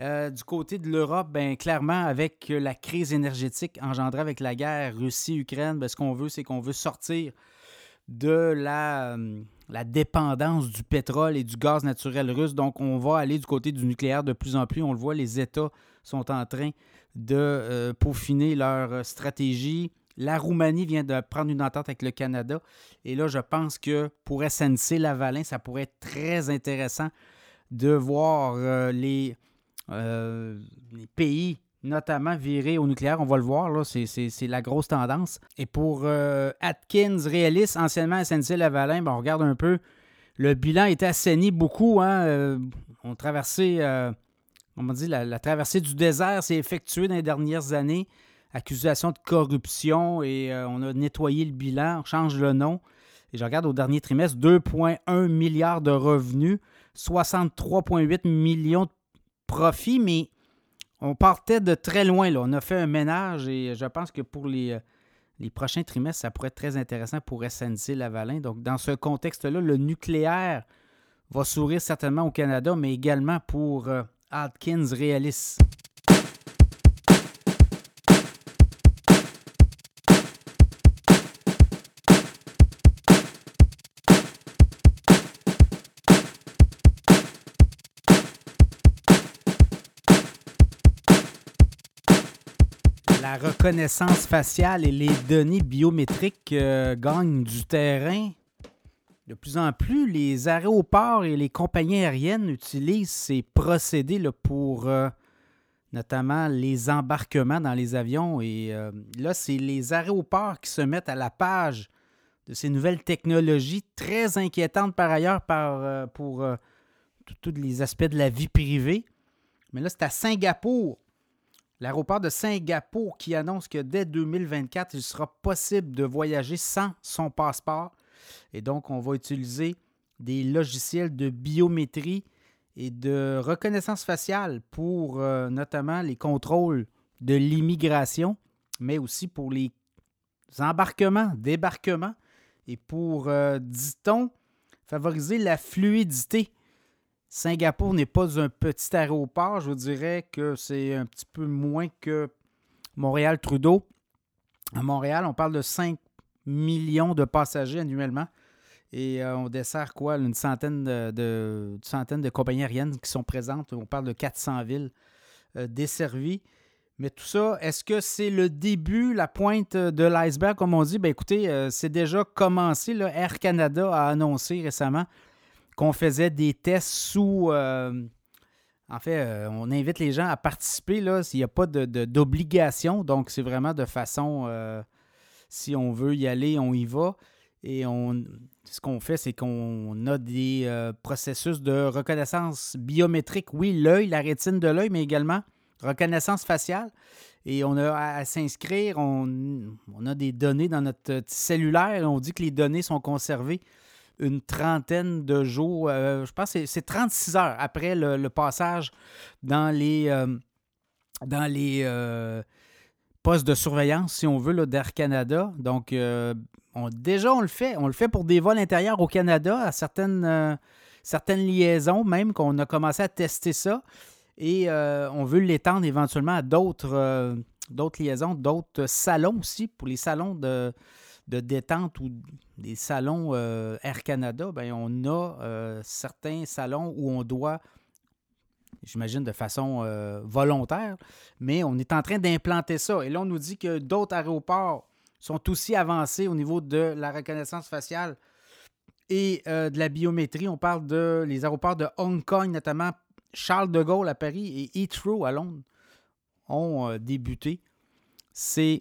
Du côté de l'Europe, ben, clairement, avec la crise énergétique engendrée avec la guerre Russie-Ukraine, ben, ce qu'on veut, c'est qu'on veut sortir de la, euh, la, dépendance du pétrole et du gaz naturel russe. Donc, on va aller du côté du nucléaire de plus en plus. On le voit, les États sont en train de euh, peaufiner leur stratégie. La Roumanie vient de prendre une entente avec le Canada. Et là, je pense que pour SNC Lavalin, ça pourrait être très intéressant de voir euh, les pays notamment virés au nucléaire, on va le voir, là, c'est, la grosse tendance. Et pour euh, Atkins, Realis, anciennement SNC-Lavalin, ben, on regarde un peu, le bilan est assaini beaucoup. Hein, euh, on traversé, on m'a dit, la, traversée du désert s'est effectuée dans les dernières années. Accusation de corruption et on a nettoyé le bilan, on change le nom. Et je regarde au dernier trimestre, 2,1 milliards de revenus, 63,8 millions de profit, mais on partait de très loin. Là. On a fait un ménage et je pense que pour les, euh, les prochains trimestres, ça pourrait être très intéressant pour SNC Lavalin. Donc, dans ce contexte-là, le nucléaire va sourire certainement au Canada, mais également pour euh, Atkins Realis. La reconnaissance faciale et les données biométriques euh, gagnent du terrain. De plus en plus, les aéroports et les compagnies aériennes utilisent ces procédés pour euh, notamment les embarquements dans les avions. Et euh, là, c'est les aéroports qui se mettent à la page de ces nouvelles technologies, très inquiétantes par ailleurs pour tous les aspects de la vie privée. Mais là, c'est à Singapour L'aéroport de Singapour qui annonce que dès 2024, il sera possible de voyager sans son passeport. Et donc, on va utiliser des logiciels de biométrie et de reconnaissance faciale pour euh, notamment les contrôles de l'immigration, mais aussi pour les embarquements, débarquements et pour, euh, dit-on, favoriser la fluidité Singapour n'est pas un petit aéroport. Je vous dirais que c'est un petit peu moins que Montréal-Trudeau. À Montréal, on parle de 5 millions de passagers annuellement. Et euh, on dessert quoi? Une centaine de, compagnies aériennes qui sont présentes. On parle de 400 villes euh, desservies. Mais tout ça, est-ce que c'est le début, la pointe de l'iceberg, comme on dit? Bien, écoutez, euh, c'est déjà commencé. Air Canada a annoncé récemment qu'on faisait des tests sous. Euh, en fait, euh, on invite les gens à participer là, s'il n'y a pas d'obligation. donc, c'est vraiment de façon. Euh, si on veut y aller, on y va. Et on, ce qu'on fait, c'est qu'on a des processus de reconnaissance biométrique. Oui, l'œil, la rétine de l'œil, mais également reconnaissance faciale. Et on a à, s'inscrire, on, on, a des données dans notre cellulaire. On dit que les données sont conservées une trentaine de jours, euh, je pense que c'est 36 heures après le, passage dans les, euh, dans les euh, postes de surveillance, si on veut, d'Air Canada. Donc, on, déjà, on le fait. On le fait pour des vols intérieurs au Canada, à certaines, liaisons, même qu'on a commencé à tester ça. Et on veut l'étendre éventuellement à d'autres liaisons, d'autres salons aussi, pour les salons de, de détente ou des salons euh, Air Canada, ben, on a euh, certains salons où on doit, j'imagine de façon euh, volontaire, mais on est en train d'implanter ça. Et là, on nous dit que d'autres aéroports sont aussi avancés au niveau de la reconnaissance faciale et de la biométrie. On parle de les aéroports de Hong Kong, notamment Charles de Gaulle à Paris et Heathrow à Londres ont débuté. C'est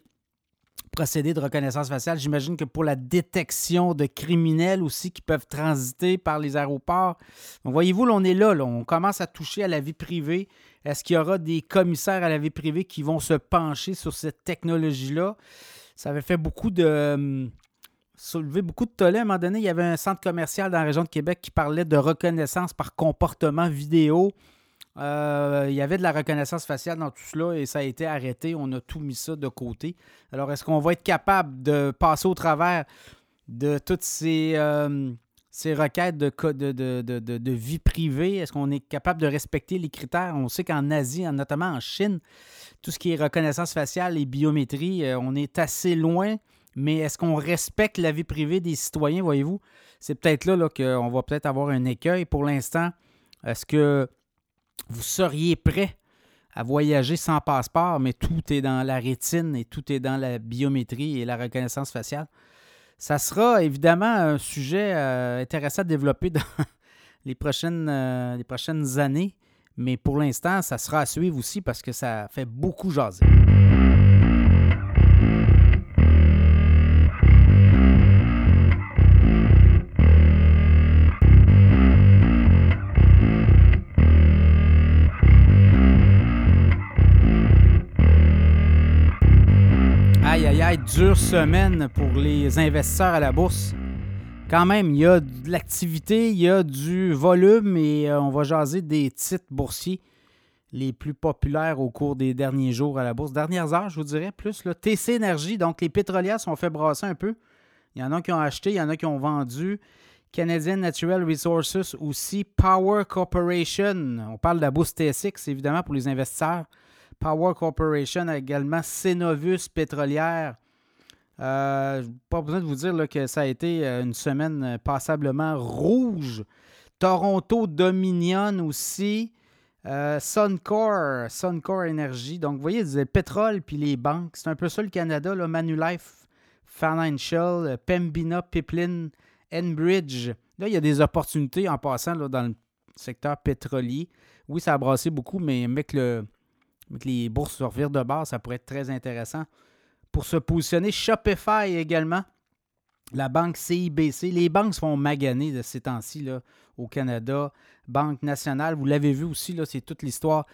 procédé de reconnaissance faciale. J'imagine que pour la détection de criminels aussi qui peuvent transiter par les aéroports. voyez-vous, on est là, on commence à toucher à la vie privée. Est-ce qu'il y aura des commissaires à la vie privée qui vont se pencher sur cette technologie-là? Ça avait fait beaucoup de. Hum, soulever beaucoup de tollé. À un moment donné, il y avait un centre commercial dans la région de Québec qui parlait de reconnaissance par comportement vidéo. Euh, il y avait de la reconnaissance faciale dans tout cela et ça a été arrêté. On a tout mis ça de côté. Alors, est-ce qu'on va être capable de passer au travers de toutes ces, euh, requêtes de, de, de, de vie privée? Est-ce qu'on est capable de respecter les critères? On sait qu'en Asie, notamment en Chine, tout ce qui est reconnaissance faciale et biométrie, euh, on est assez loin. Mais est-ce qu'on respecte la vie privée des citoyens, voyez-vous? C'est peut-être là, là qu'on va peut-être avoir un écueil. Pour l'instant, est-ce que vous seriez prêt à voyager sans passeport, mais tout est dans la rétine et tout est dans la biométrie et la reconnaissance faciale? Ça sera évidemment un sujet euh, intéressant à développer dans *laughs* euh, les prochaines années, mais pour l'instant, ça sera à suivre aussi parce que ça fait beaucoup jaser. Dure semaine pour les investisseurs à la bourse. Quand même, il y a de l'activité, il y a du volume et euh, on va jaser des titres boursiers les plus populaires au cours des derniers jours à la bourse. Dernières heures, je vous dirais, plus. le TC Énergie, donc les pétrolières sont fait brasser un peu. Il y en a qui ont acheté, il y en a qui ont vendu. Canadian Natural Resources aussi. Power Corporation, on parle de la bourse TSX, évidemment, pour les investisseurs. Power Corporation également Cenovus Pétrolière, euh, pas besoin de vous dire que ça a été euh, une semaine euh, passablement rouge. Toronto Dominion aussi. Suncor, Suncor Energy. Donc, vous voyez, le pétrole puis les banques. C'est un peu ça le Canada. Là. Manulife Financial, Pembina Pipeline, Enbridge. Là, il y a des opportunités en passant dans le secteur pétrolier. Oui, ça a brassé beaucoup, mais avec, le, avec les bourses revirent de base, ça pourrait être très intéressant pour se positionner. Shopify également, la banque CIBC. Les banques se font maganer de ces temps-ci au Canada. Banque nationale, vous l'avez vu aussi, c'est toute l'histoire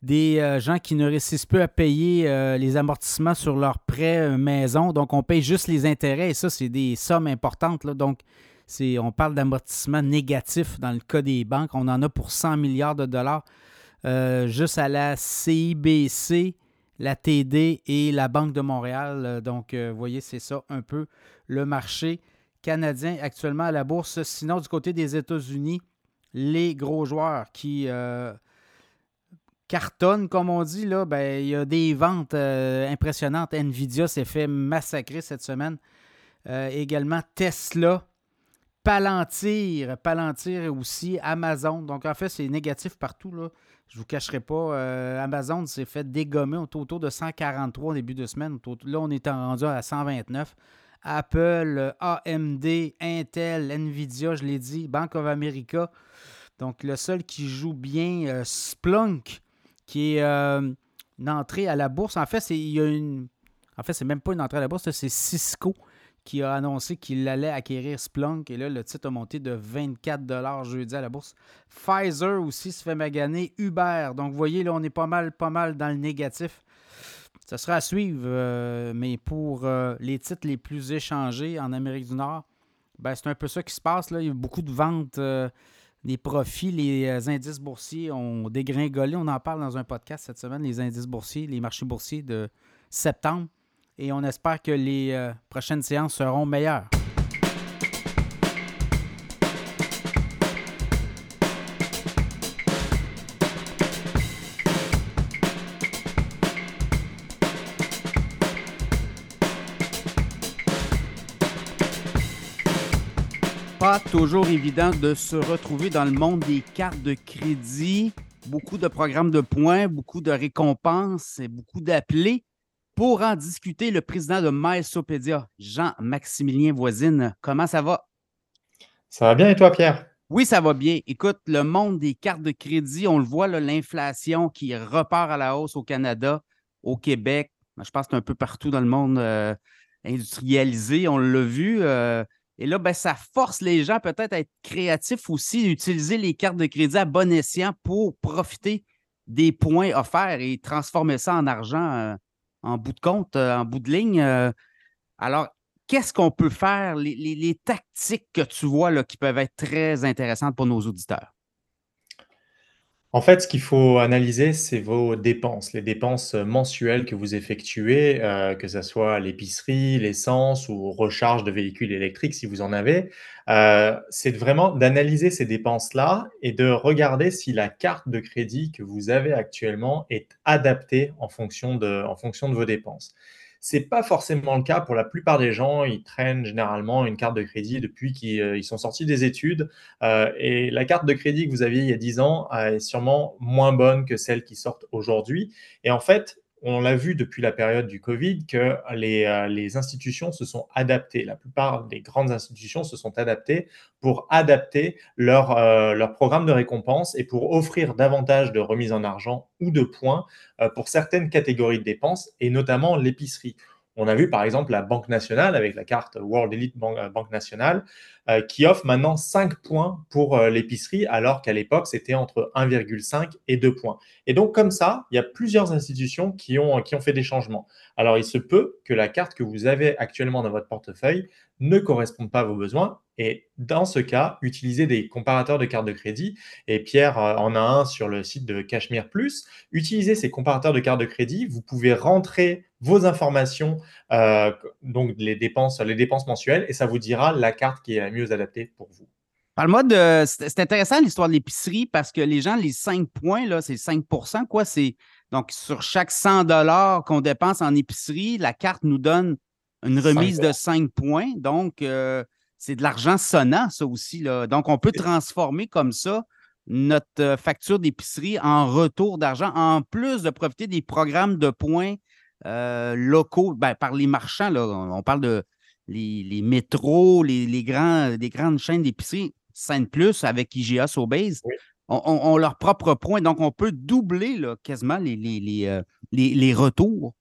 des euh, gens qui ne réussissent plus à payer euh, les amortissements sur leurs prêts euh, maison. Donc, on paye juste les intérêts et ça, c'est des sommes importantes. Là. Donc, on parle d'amortissement négatif dans le cas des banques. On en a pour 100 milliards de dollars juste à la CIBC la TD et la Banque de Montréal. Euh, donc, euh, vous voyez, c'est ça un peu le marché canadien actuellement à la bourse. Sinon, du côté des États-Unis, les gros joueurs qui euh, cartonnent, comme on dit, là, ben, il y a des ventes impressionnantes. Nvidia s'est fait massacrer cette semaine. également Tesla. Palantir, Palantir aussi, Amazon. Donc, en fait, c'est négatif partout. Je vous cacherai pas, euh, Amazon s'est fait dégommer autour de 143 au début de semaine. Là, on est rendu à 129. Apple, AMD, Intel, Nvidia, je l'ai dit, Bank of America. Donc, le seul qui joue bien, euh, Splunk, qui est euh, une entrée à la bourse. En fait, c'est il y a une. En fait, même pas une entrée à la bourse, c'est Cisco qui a annoncé qu'il allait acquérir Splunk. Et là, le titre a monté de 24 jeudi à la bourse. Pfizer aussi se fait maganer. Uber. Donc, vous voyez, là, on est pas mal, pas mal dans le négatif. Ça sera à suivre. Euh, mais pour euh, les titres les plus échangés en Amérique du Nord, ben, c'est un peu ça qui se passe. Il y a beaucoup de ventes. Euh, des profits, les indices boursiers ont dégringolé. On en parle dans un podcast cette semaine, les indices boursiers, les marchés boursiers de septembre et on espère que les euh, prochaines séances seront meilleures. Pas toujours évident de se retrouver dans le monde des cartes de crédit. Beaucoup de programmes de points, beaucoup de récompenses et beaucoup d'appelés. Pour en discuter, le président de MySopédia, Jean-Maximilien Voisine, comment ça va? Ça va bien et toi, Pierre? Oui, ça va bien. Écoute, le monde des cartes de crédit, on le voit, l'inflation qui repart à la hausse au Canada, au Québec. Je pense que c'est un peu partout dans le monde euh, industrialisé, on l'a vu. Euh, et là, ben, ça force les gens peut-être à être créatifs aussi, d'utiliser les cartes de crédit à bon escient pour profiter des points offerts et transformer ça en argent euh, en bout de compte, euh, en bout de ligne. Euh, alors, qu'est-ce qu'on peut faire, les, tactiques que tu vois qui peuvent être très intéressantes pour nos auditeurs? En fait, ce qu'il faut analyser, c'est vos dépenses, les dépenses mensuelles que vous effectuez, heu, que ça soit l'épicerie, l'essence ou recharge de véhicules électriques si vous en avez. Heu, c'est vraiment d'analyser ces dépenses-là et de regarder si la carte de crédit que vous avez actuellement est adaptée en fonction de vos dépenses. C'est pas forcément le cas pour la plupart des gens. Ils traînent généralement une carte de crédit depuis qu'ils euh, sont sortis des études. Euh, et la carte de crédit que vous aviez il y a 10 ans euh, est sûrement moins bonne que celle qui sortent aujourd'hui. Et en fait, on l'a vu depuis la période du Covid que les, euh, les, institutions se sont adaptées. La plupart des grandes institutions se sont adaptées pour adapter leur, euh, programme de récompense et pour offrir davantage de remises en argent ou de points euh, pour certaines catégories de dépenses et notamment l'épicerie. On a vu par exemple la Banque nationale avec la carte World Elite euh, Banque nationale euh, qui offre maintenant 5 points pour euh, l'épicerie alors qu'à l'époque c'était entre 1,5 et 2 points. Et donc comme ça, il y a plusieurs institutions qui ont, qui ont fait des changements. Alors il se peut que la carte que vous avez actuellement dans votre portefeuille ne corresponde pas à vos besoins. Et dans ce cas, utilisez des comparateurs de cartes de crédit. Et Pierre en a un sur le site de Cachemire Plus. Utilisez ces comparateurs de cartes de crédit. Vous pouvez rentrer vos informations, euh, donc les dépenses, les dépenses mensuelles, et ça vous dira la carte qui est la mieux adaptée pour vous. Parle-moi de. C'est intéressant l'histoire de l'épicerie parce que les gens, les 5 points, là, c'est 5 quoi. C'est donc sur chaque 100 qu'on dépense en épicerie, la carte nous donne une remise de 5 points. Donc, euh, c'est de l'argent sonnant, ça aussi. Là. Donc, on peut transformer comme ça notre euh, facture d'épicerie en retour d'argent, en plus de profiter des programmes de points euh, locaux, ben, par les marchands, là, on parle de les, métros, les, grands, les grandes chaînes d'épicerie, Sainte Plus avec IGA Sobeys, ont, leurs propres points. Donc, on peut doubler là, quasiment les, les, euh, les retours.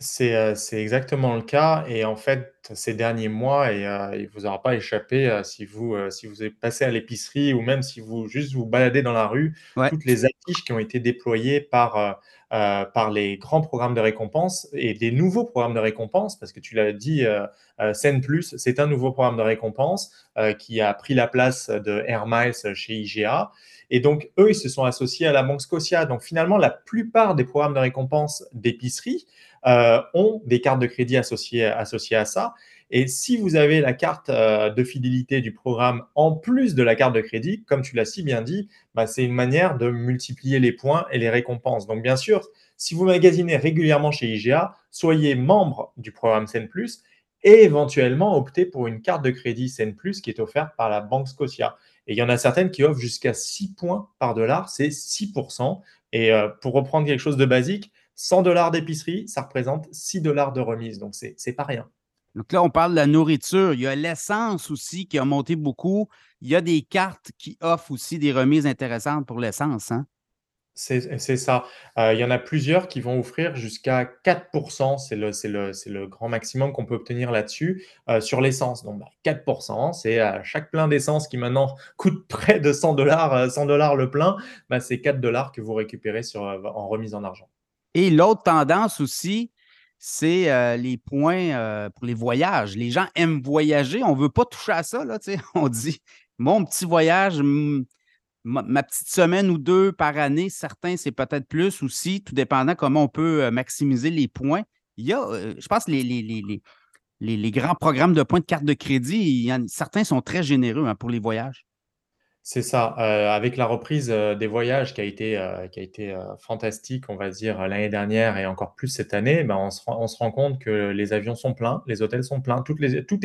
C'est, c'est exactement le cas et en fait, ces derniers mois et il ne vous aura pas échappé, si vous, si vous êtes passé à l'épicerie ou même si vous juste vous baladez dans la rue, toutes les affiches qui ont été déployées par, par les grands programmes de récompense et des nouveaux programmes de récompense parce que tu l'as dit, Scène Plus, c'est un nouveau programme de récompense, qui a pris la place de Air Miles chez IGA et donc eux, ils se sont associés à la Banque Scotia. Donc finalement, la plupart des programmes de récompense d'épicerie, euh, ont des cartes de crédit associées, associées à ça. Et si vous avez la carte euh, de fidélité du programme en plus de la carte de crédit, comme tu l'as si bien dit, bah, c'est une manière de multiplier les points et les récompenses. Donc bien sûr, si vous magasinez régulièrement chez IGA, soyez membre du programme Sen Plus et éventuellement optez pour une carte de crédit Sen Plus qui est offerte par la Banque Scotia. Et il y en a certaines qui offrent jusqu'à 6 points par dollar, c'est 6%. Et euh, pour reprendre quelque chose de basique, 100 dollars d'épicerie, ça représente 6 dollars de remise. Donc, c'est pas rien. Donc là, on parle de la nourriture. Il y a l'essence aussi qui a monté beaucoup. Il y a des cartes qui offrent aussi des remises intéressantes pour l'essence. Hein? C'est ça. Euh, il y en a plusieurs qui vont offrir jusqu'à 4% c'est le le grand maximum qu'on peut obtenir là-dessus, euh, sur l'essence. Donc, 4% bah, c'est à chaque plein d'essence qui maintenant *laughs* coûte près de 100 dollars, 100 le plein, bah, c'est 4 dollars que vous récupérez sur, en remise en argent. Et l'autre tendance aussi, c'est euh, les points euh, pour les voyages. Les gens aiment voyager. On ne veut pas toucher à ça. Là, *laughs* on dit mon petit voyage, ma, petite semaine ou deux par année, certains, c'est peut-être plus aussi, tout dépendant comment on peut euh, maximiser les points. Il y a, je pense, les, les, les, grands programmes de points de carte de crédit, certains sont très généreux hein, pour les voyages. C'est ça, euh, avec la reprise, euh, des voyages qui a été, euh, fantastique, on va dire, l'année dernière et encore plus cette année, ben, on se rend compte que les avions sont pleins, les hôtels sont pleins, tout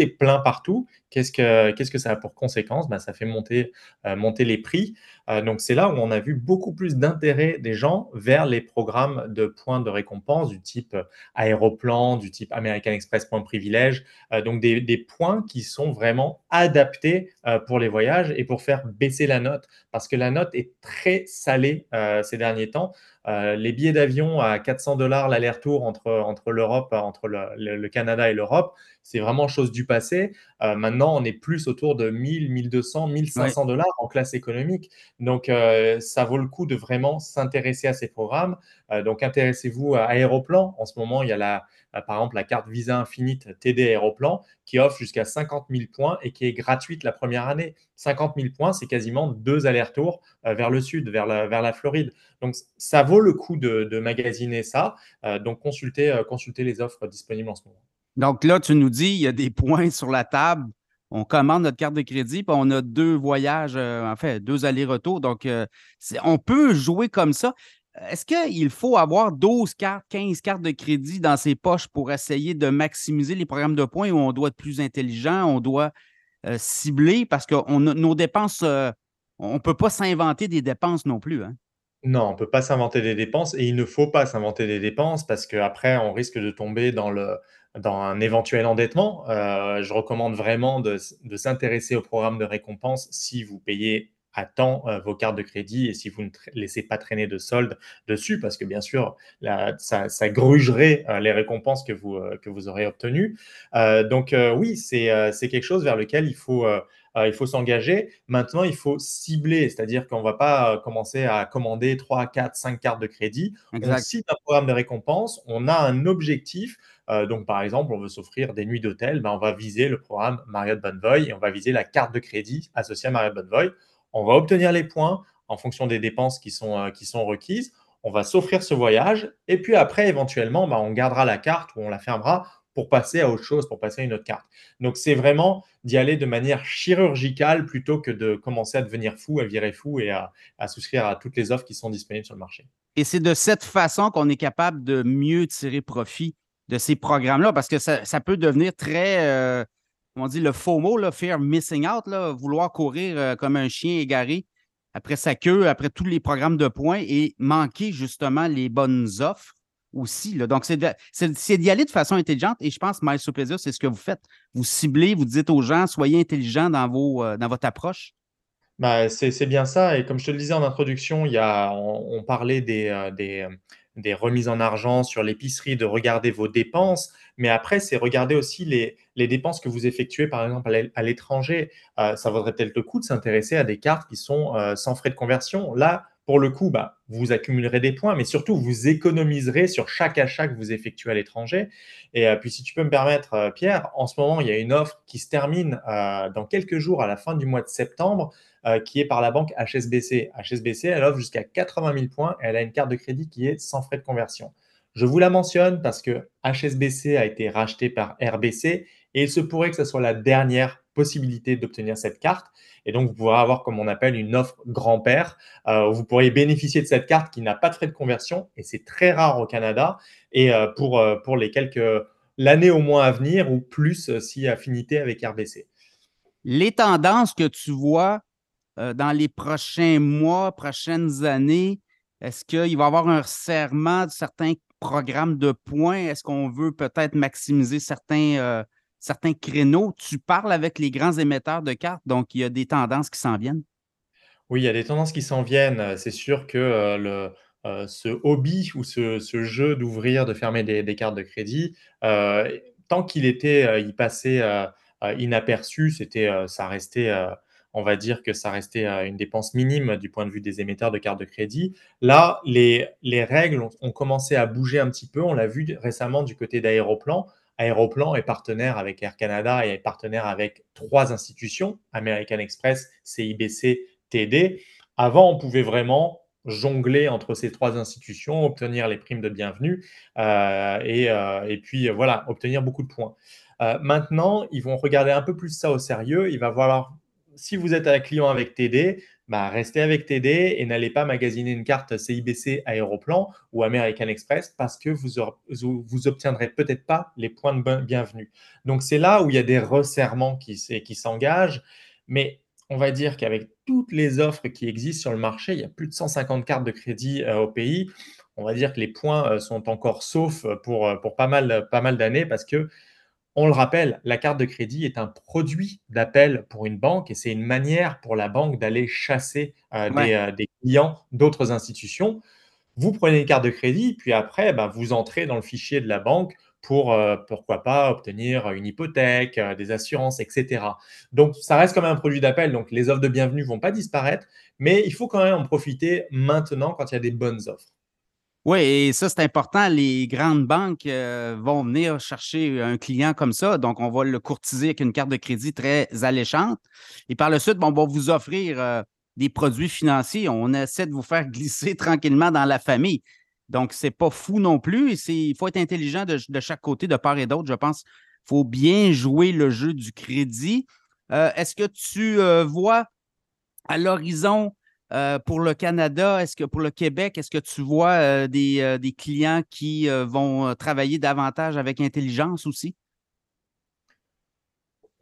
est plein partout. Qu'est-ce que ça a pour conséquence? Ben, ça fait monter les prix. Donc c'est là où on a vu beaucoup plus d'intérêt des gens vers les programmes de points de récompense du type, Aéroplan, du type American Express Points Privilèges, donc des points qui sont vraiment adaptés, pour les voyages et pour faire baisser la note parce que la note est très salée euh, ces derniers temps. Les billets d'avion à 400 dollars l'aller-retour entre, entre l'Europe, entre le, Canada et l'Europe, c'est vraiment chose du passé. maintenant, on est plus autour de 1000, 1200, 1500 dollars en classe économique. Donc, ça vaut le coup de vraiment s'intéresser à ces programmes. donc, intéressez-vous à Aéroplan. En ce moment, il y a la, par exemple la carte Visa Infinite TD Aéroplan qui offre jusqu'à 50 000 points et qui est gratuite la première année. 50 000 points, c'est quasiment deux allers-retours euh, vers le sud, vers la, Floride. Donc, ça vaut le coup de, magasiner ça. Euh, donc, consultez, euh, consultez les offres disponibles en ce moment. Donc là, tu nous dis, il y a des points sur la table. On commande notre carte de crédit, puis on a deux voyages, en fait, deux allers-retours. Donc, on peut jouer comme ça. Est-ce qu'il faut avoir 12 cartes, 15 cartes de crédit dans ses poches pour essayer de maximiser les programmes de points où on doit être plus intelligent, on doit euh, cibler? Parce que nos dépenses, euh, on ne peut pas s'inventer des dépenses non plus. Hein? Non, on ne peut pas s'inventer des dépenses et il ne faut pas s'inventer des dépenses parce qu'après, on risque de tomber dans, un éventuel endettement. Euh, je recommande vraiment de, de s'intéresser au programme de récompense si vous payez à temps euh, vos cartes de crédit et si vous ne laissez pas traîner de soldes dessus, parce que bien sûr, ça, grugerait euh, les récompenses que vous, euh, que vous aurez obtenues. donc oui, c'est quelque chose vers lequel il faut, il faut s'engager. Maintenant, il faut cibler, c'est-à-dire qu'on ne va pas commencer à commander 3, 4, 5 cartes de crédit. On cible un programme de récompense, on a un objectif. donc, par exemple, on veut s'offrir des nuits d'hôtel, ben, on va viser le programme Marriott Bonvoy et on va viser la carte de crédit associée à Marriott Bonvoy on va obtenir les points en fonction des dépenses qui sont, euh, qui sont requises. On va s'offrir ce voyage et puis après, éventuellement, bah, on gardera la carte ou on la fermera pour passer à autre chose, pour passer à une autre carte. Donc, c'est vraiment d'y aller de manière chirurgicale plutôt que de commencer à devenir fou, à virer fou et à, souscrire à toutes les offres qui sont disponibles sur le marché. Et c'est de cette façon qu'on est capable de mieux tirer profit de ces programmes-là parce que ça, peut devenir très, euh, on dit le faux mot, là, fear missing out, là, vouloir courir euh, comme un chien égaré après sa queue, après tous les programmes de points et manquer justement les bonnes offres aussi. Là. Donc, c'est d'y aller de façon intelligente et je pense, Miles Plaisir, c'est ce que vous faites. Vous ciblez, vous dites aux gens, soyez intelligents dans, euh, votre approche. Bah, c'est bien ça. Et comme je te le disais en introduction, on, parlait des, euh, des, des remises en argent sur l'épicerie, de regarder vos dépenses, mais après, c'est regarder aussi les, les, dépenses que vous effectuez, par exemple, à l'étranger. Euh, ça vaudrait peut-être le coup de s'intéresser à des cartes qui sont euh, sans frais de conversion. Là, pour le coup, bah, vous accumulerez des points, mais surtout, vous économiserez sur chaque achat que vous effectuez à l'étranger. Et euh, puis, si tu peux me permettre, Pierre, en ce moment, il y a une offre qui se termine dans quelques jours, à la fin du mois de septembre, euh, qui est par la banque HSBC. HSBC, elle offre jusqu'à 80 000 points et elle a une carte de crédit qui est sans frais de conversion. Je vous la mentionne parce que HSBC a été racheté par RBC et il se pourrait que ce soit la dernière possibilité d'obtenir cette carte. Et donc, vous pourrez avoir, comme on appelle, une offre grand-père. Euh, vous pourriez bénéficier de cette carte qui n'a pas de frais de conversion et c'est très rare au Canada. Et euh, pour, pour les quelques l'année au moins à venir ou plus si affinité avec RBC. Les tendances que tu vois euh, dans les prochains mois, prochaines années? Est-ce qu'il va y avoir un resserrement de certains programmes de points? Est-ce qu'on veut peut-être maximiser certains, euh, certains créneaux? Tu parles avec les grands émetteurs de cartes, donc il y a des tendances qui s'en viennent. Oui, il y a des tendances qui s'en viennent. C'est sûr que euh, le, ce hobby ou ce, jeu d'ouvrir, de fermer des, cartes de crédit, tant qu'il était, il passait inaperçu, c'était, ça restait on va dire que ça restait une dépense minime du point de vue des émetteurs de cartes de crédit. Là, les, règles ont, commencé à bouger un petit peu. On l'a vu récemment du côté d'Aéroplan. Aéroplan est partenaire avec Air Canada et est partenaire avec trois institutions, American Express, CIBC, TD. Avant, on pouvait vraiment jongler entre ces trois institutions, obtenir les primes de bienvenue euh, euh, et, puis voilà, obtenir beaucoup de points. Euh, maintenant, ils vont regarder un peu plus ça au sérieux. Il va falloir si vous êtes un client avec TD, bah, restez avec TD et n'allez pas magasiner une carte CIBC Aéroplan ou American Express parce que vous, vous, obtiendrez peut-être pas les points de bienvenue. Donc c'est là où il y a des resserrements qui, s'engagent, mais on va dire qu'avec toutes les offres qui existent sur le marché, il y a plus de 150 cartes de crédit euh, au pays. On va dire que les points euh, sont encore saufs pour, euh, pas mal d'années parce que on le rappelle, la carte de crédit est un produit d'appel pour une banque et c'est une manière pour la banque d'aller chasser euh, euh, des, clients d'autres institutions. Vous prenez une carte de crédit, puis après, bah, vous entrez dans le fichier de la banque pour, euh, pourquoi pas, obtenir une hypothèque, des assurances, etc. Donc, ça reste quand même un produit d'appel, donc les offres de bienvenue ne vont pas disparaître, mais il faut quand même en profiter maintenant quand il y a des bonnes offres. Oui, et ça, c'est important. Les grandes banques euh, vont venir chercher un client comme ça. Donc, on va le courtiser avec une carte de crédit très alléchante. Et par la suite, on va vous offrir des produits financiers. On essaie de vous faire glisser *laughs* tranquillement dans la famille. Donc, ce n'est pas fou non plus. Il faut être intelligent de, chaque côté, de part et d'autre. Je pense qu'il faut bien jouer le jeu du crédit. Euh, est-ce que tu euh, vois à l'horizon euh, pour le Canada, est-ce que pour le Québec, est-ce que tu vois des, des, clients qui vont travailler davantage avec intelligence aussi?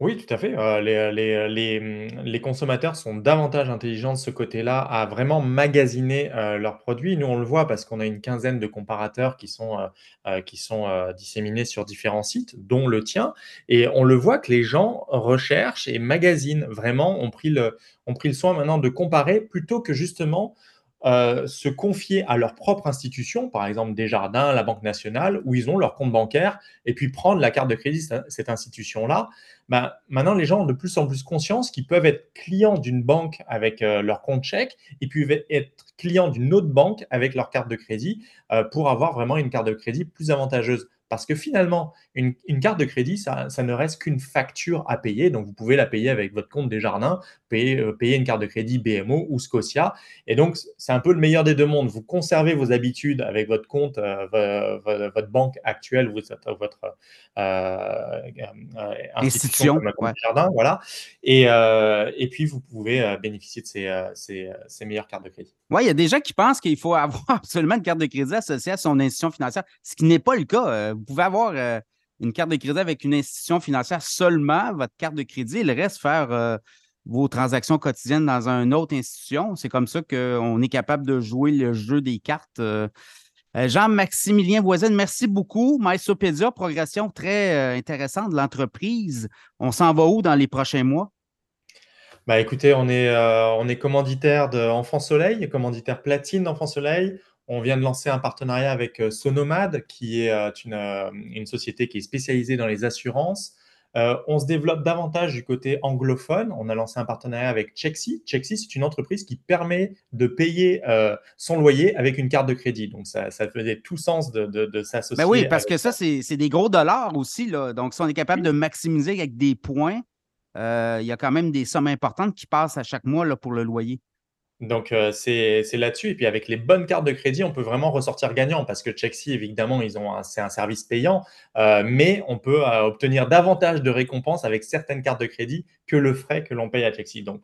Oui, tout à fait. Euh, les, consommateurs sont davantage intelligents de ce côté-là à vraiment magasiner euh, leurs produits. Nous, on le voit parce qu'on a une quinzaine de comparateurs qui sont, euh, qui sont disséminés sur différents sites, dont le tien. Et on le voit que les gens recherchent et magasinent vraiment, ont pris le, ont pris le soin maintenant de comparer plutôt que justement euh, se confier à leur propre institution, par exemple Desjardins, la Banque nationale, où ils ont leur compte bancaire, et puis prendre la carte de crédit de cette institution-là. Ben, maintenant, les gens ont de plus en plus conscience qu'ils peuvent être clients d'une banque avec euh, leur compte chèque, et puis être clients d'une autre banque avec leur carte de crédit euh, pour avoir vraiment une carte de crédit plus avantageuse. Parce que finalement, une, carte de crédit, ça, ne reste qu'une facture à payer. Donc, vous pouvez la payer avec votre compte Desjardins, payer, euh, payer une carte de crédit BMO ou Scotia. Et donc, c'est un peu le meilleur des deux mondes. Vous conservez vos habitudes avec votre compte, euh, votre banque actuelle, votre, votre euh, institution, comme Desjardins. Voilà. Et, et puis, vous pouvez bénéficier de ces, ces, ces meilleures cartes de crédit. Oui, il y a des gens qui pensent qu'il faut *laughs* avoir absolument une carte de crédit associée à son institution financière, ce qui n'est pas le cas. Vous pouvez avoir euh, une carte de crédit avec une institution financière seulement, votre carte de crédit, il reste faire euh, vos transactions quotidiennes dans une autre institution. C'est comme ça qu'on est capable de jouer le jeu des cartes. Euh. Jean-Maximilien Voisin, merci beaucoup. MySopédia, progression très intéressante de l'entreprise. On s'en va où dans les prochains mois? Bah écoutez, on est, on est commanditaire d'Enfant Soleil, commanditaire platine d'Enfant Soleil. On vient de lancer un partenariat avec euh, Sonomad, qui est euh, euh, une, société qui est spécialisée dans les assurances. on se développe davantage du côté anglophone. On a lancé un partenariat avec Chexi. Chexi, c'est une entreprise qui permet de payer son loyer avec une carte de crédit. Donc, ça, faisait tout sens de, s'associer. Ben oui, parce que ça, c'est des gros dollars aussi. Là. Donc, si on est capable de maximiser avec des points, il y a quand même des sommes importantes qui passent à chaque mois là, pour le loyer. Donc, euh, c'est là-dessus. Et puis, avec les bonnes cartes de crédit, on peut vraiment ressortir gagnant parce que Chexi, évidemment, c'est un service payant, euh, mais on peut euh, obtenir davantage de récompenses avec certaines cartes de crédit que le frais que l'on paye à Chexi. Donc,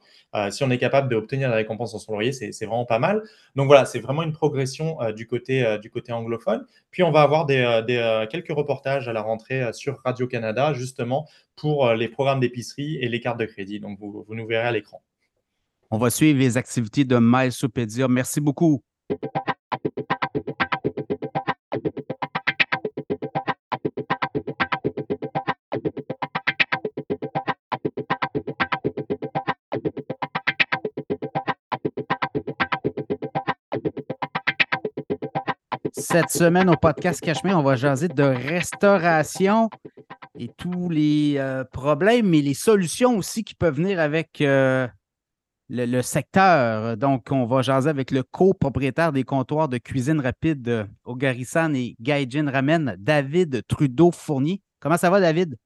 si on est capable d'obtenir des récompenses sur son loyer, c'est vraiment pas mal. Donc, voilà, c'est vraiment une progression du, côté, du côté anglophone. Puis, on va avoir des, quelques reportages à la rentrée sur Radio-Canada, justement, pour les programmes d'épicerie et les cartes de crédit. Donc, vous, vous nous verrez à l'écran. On va suivre les activités de MySopedia. Merci beaucoup. Cette semaine au podcast Cachemire, on va jaser de restauration et tous les euh, problèmes et les solutions aussi qui peuvent venir avec euh, le, secteur. Donc, on va jaser avec le copropriétaire des comptoirs de cuisine rapide au Garissan et Gaijin Ramen, David Trudeau-Fournier. Comment ça va, David?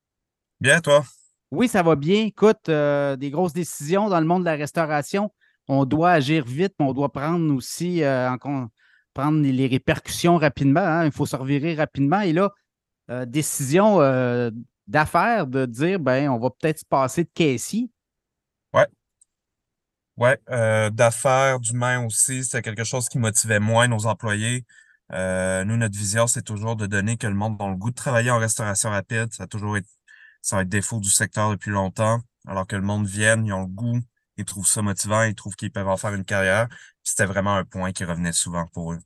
Bien, toi? Oui, ça va bien. Écoute, euh, des grosses décisions dans le monde de la restauration. On doit agir vite, mais on doit prendre aussi euh, en prendre les répercussions rapidement. Hein. Il faut se revirer rapidement. Et là, euh, décision d'affaires de dire ben, on va peut-être se passer de caissier. Oui, euh, d'affaires, d'humain aussi, c'est quelque chose qui motivait moins nos employés. Euh, nous, notre vision, c'est toujours de donner que le monde a le goût de travailler en restauration rapide. Ça a toujours été, ça va être défaut du secteur depuis longtemps. Alors que le monde vienne, ils ont le goût, ils trouvent ça motivant, ils trouvent qu'ils peuvent en faire une carrière. C'était vraiment un point qui revenait souvent pour eux.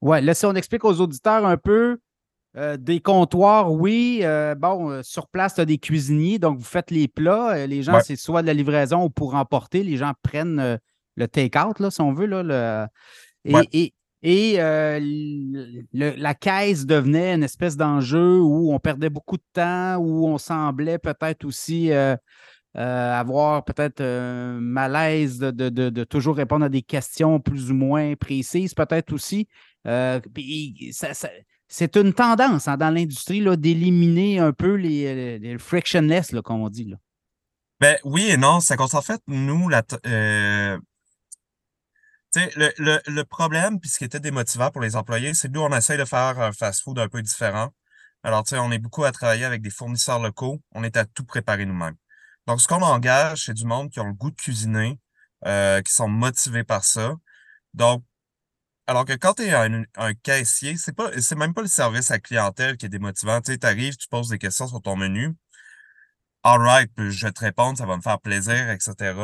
Ouais, là, si on explique aux auditeurs un peu, euh, des comptoirs, oui. Euh, bon, euh, sur place, tu as des cuisiniers, donc vous faites les plats. les gens, c'est soit de la livraison ou pour emporter. Les gens prennent le take-out, si on veut. Là, Et, et euh, la caisse devenait une espèce d'enjeu où on perdait beaucoup de temps, où on semblait peut-être aussi euh, avoir peut-être un malaise de, toujours répondre à des questions plus ou moins précises, peut-être aussi. C'est une tendance hein, dans l'industrie d'éliminer un peu les, frictionless, comme on dit. Là. Ben oui et non, c'est qu'en fait, nous, la, le, le, le, problème, puis ce qui était démotivant pour les employés, c'est que nous, on essaye de faire un fast-food un peu différent. Alors, tu sais, on est beaucoup à travailler avec des fournisseurs locaux. On est à tout préparer nous-mêmes. Donc, ce qu'on engage, c'est du monde qui ont le goût de cuisiner, euh, qui sont motivés par ça. Donc, alors que quand tu es un, caissier, c'est pas, c'est même pas le service à clientèle qui est démotivant. Tu arrives, tu poses des questions sur ton menu alright, je vais te répondre, ça va me faire plaisir, etc.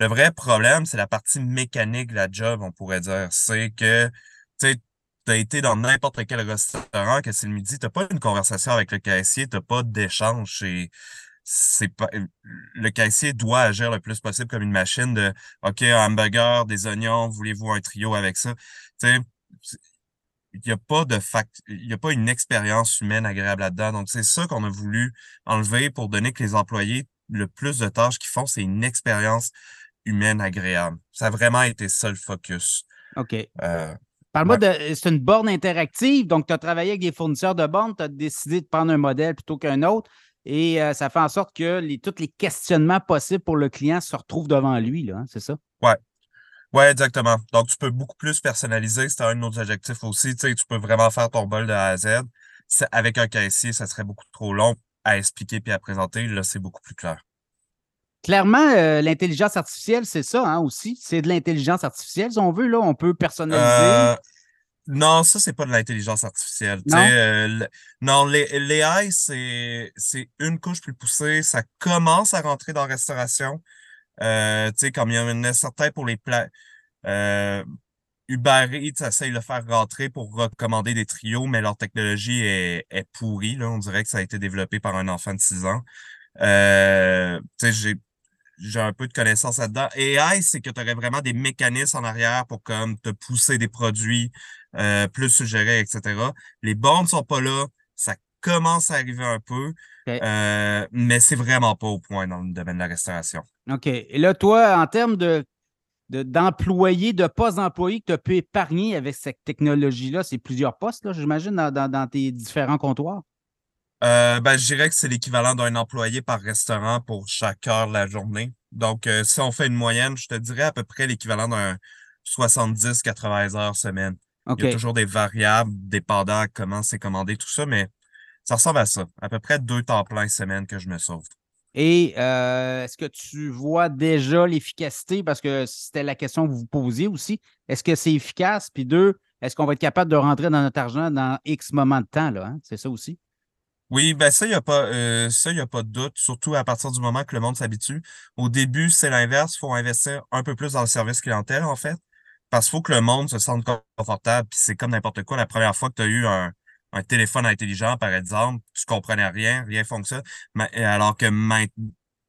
Le vrai problème, c'est la partie mécanique de la job, on pourrait dire. C'est que, tu as été dans n'importe quel restaurant, que c'est le midi, t'as pas une conversation avec le caissier, t'as pas d'échange. C'est pas, le caissier doit agir le plus possible comme une machine de, OK, un hamburger, des oignons, voulez-vous un trio avec ça? Il n'y a pas de fact, il y a pas une expérience humaine agréable là-dedans. Donc, c'est ça qu'on a voulu enlever pour donner que les employés, le plus de tâches qu'ils font, c'est une expérience humaine agréable. Ça a vraiment été ça le focus. OK. Euh, Parle-moi de. C'est une borne interactive. Donc, tu as travaillé avec des fournisseurs de bornes, tu as décidé de prendre un modèle plutôt qu'un autre. Et euh, ça fait en sorte que les, tous les questionnements possibles pour le client se retrouvent devant lui, là, hein, c'est ça? Ouais, oui, exactement. Donc, tu peux beaucoup plus personnaliser. C'est un de nos objectifs aussi. Tu sais, tu peux vraiment faire ton bol de A à Z. Avec un caissier, ça serait beaucoup trop long à expliquer puis à présenter. Là, c'est beaucoup plus clair. Clairement, euh, l'intelligence artificielle, c'est ça hein, aussi. C'est de l'intelligence artificielle, si on veut. Là, on peut personnaliser. Euh, non, ça, c'est pas de l'intelligence artificielle. Non, euh, non l'AI, c'est une couche plus poussée. Ça commence à rentrer dans la restauration. Euh, tu sais, comme il y en a certains pour les plats. Euh, Uber Eats essaye de le faire rentrer pour recommander des trios, mais leur technologie est, est pourrie. Là. On dirait que ça a été développé par un enfant de 6 ans. Euh, j'ai j'ai un peu de connaissances là-dedans. AI, c'est que tu aurais vraiment des mécanismes en arrière pour comme te pousser des produits euh, plus suggérés, etc. Les bornes sont pas là. Ça commence à arriver un peu, euh, mais c'est vraiment pas au point dans le domaine de la restauration. OK. Et là, toi, en termes de d'employés, de, postes d'employés que tu as pu épargner avec cette technologie-là, c'est plusieurs postes, j'imagine, dans, tes différents comptoirs? Euh, ben, je dirais que c'est l'équivalent d'un employé par restaurant pour chaque heure de la journée. Donc, euh, si on fait une moyenne, je te dirais à peu près l'équivalent d'un 70-80 heures semaine. Il y a toujours des variables dépendant comment c'est commandé, tout ça, mais ça ressemble à ça. À peu près deux temps plein semaine que je me sauve. Et euh, est-ce que tu vois déjà l'efficacité? Parce que c'était la question que vous posiez aussi. Est-ce que c'est efficace? Puis deux, est-ce qu'on va être capable de rentrer dans notre argent dans X moments de temps? Là, hein? C'est ça aussi? Oui, ben ça, il n'y a euh, a pas de doute, surtout à partir du moment que le monde s'habitue. Au début, c'est l'inverse. Il faut investir un peu plus dans le service clientèle, en fait. Parce qu'il faut que le monde se sente confortable. Puis c'est comme n'importe quoi. La première fois que tu as eu un, un téléphone intelligent, par exemple, tu comprenais rien, rien fonctionne. Mais, alors que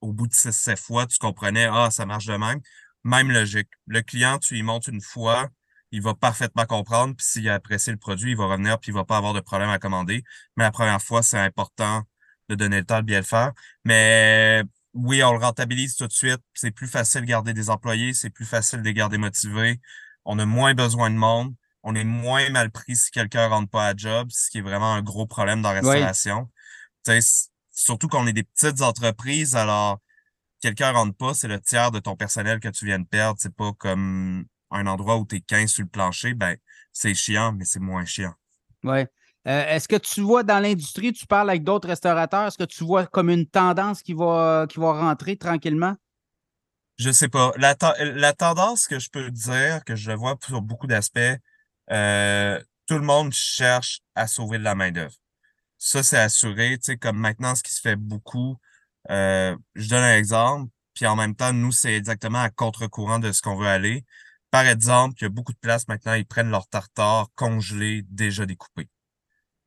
au bout de 6-7 fois, tu comprenais, ah, ça marche de même. Même logique. Le client, tu lui montres une fois, il va parfaitement comprendre, puis s'il a apprécié le produit, il va revenir, puis il va pas avoir de problème à commander. Mais la première fois, c'est important de donner le temps de bien le faire. Mais oui, on le rentabilise tout de suite. C'est plus facile de garder des employés, c'est plus facile de les garder motivés. On a moins besoin de monde on est moins mal pris si quelqu'un rentre pas à job, ce qui est vraiment un gros problème dans la restauration. Surtout qu'on est des petites entreprises, alors quelqu'un rentre pas, c'est le tiers de ton personnel que tu viens de perdre. C'est pas comme un endroit où tu es 15 sur le plancher, ben c'est chiant, mais c'est moins chiant. Oui. Euh, est-ce que tu vois dans l'industrie, tu parles avec d'autres restaurateurs, est-ce que tu vois comme une tendance qui va, qui va rentrer tranquillement? Je sais pas. La, la tendance que je peux dire, que je vois sur beaucoup d'aspects, euh, tout le monde cherche à sauver de la main-d'œuvre. Ça, c'est assuré, tu sais, comme maintenant, ce qui se fait beaucoup. Euh, je donne un exemple, puis en même temps, nous, c'est exactement à contre-courant de ce qu'on veut aller. Par exemple, il y a beaucoup de places maintenant, ils prennent leur tartare congelé, déjà découpé.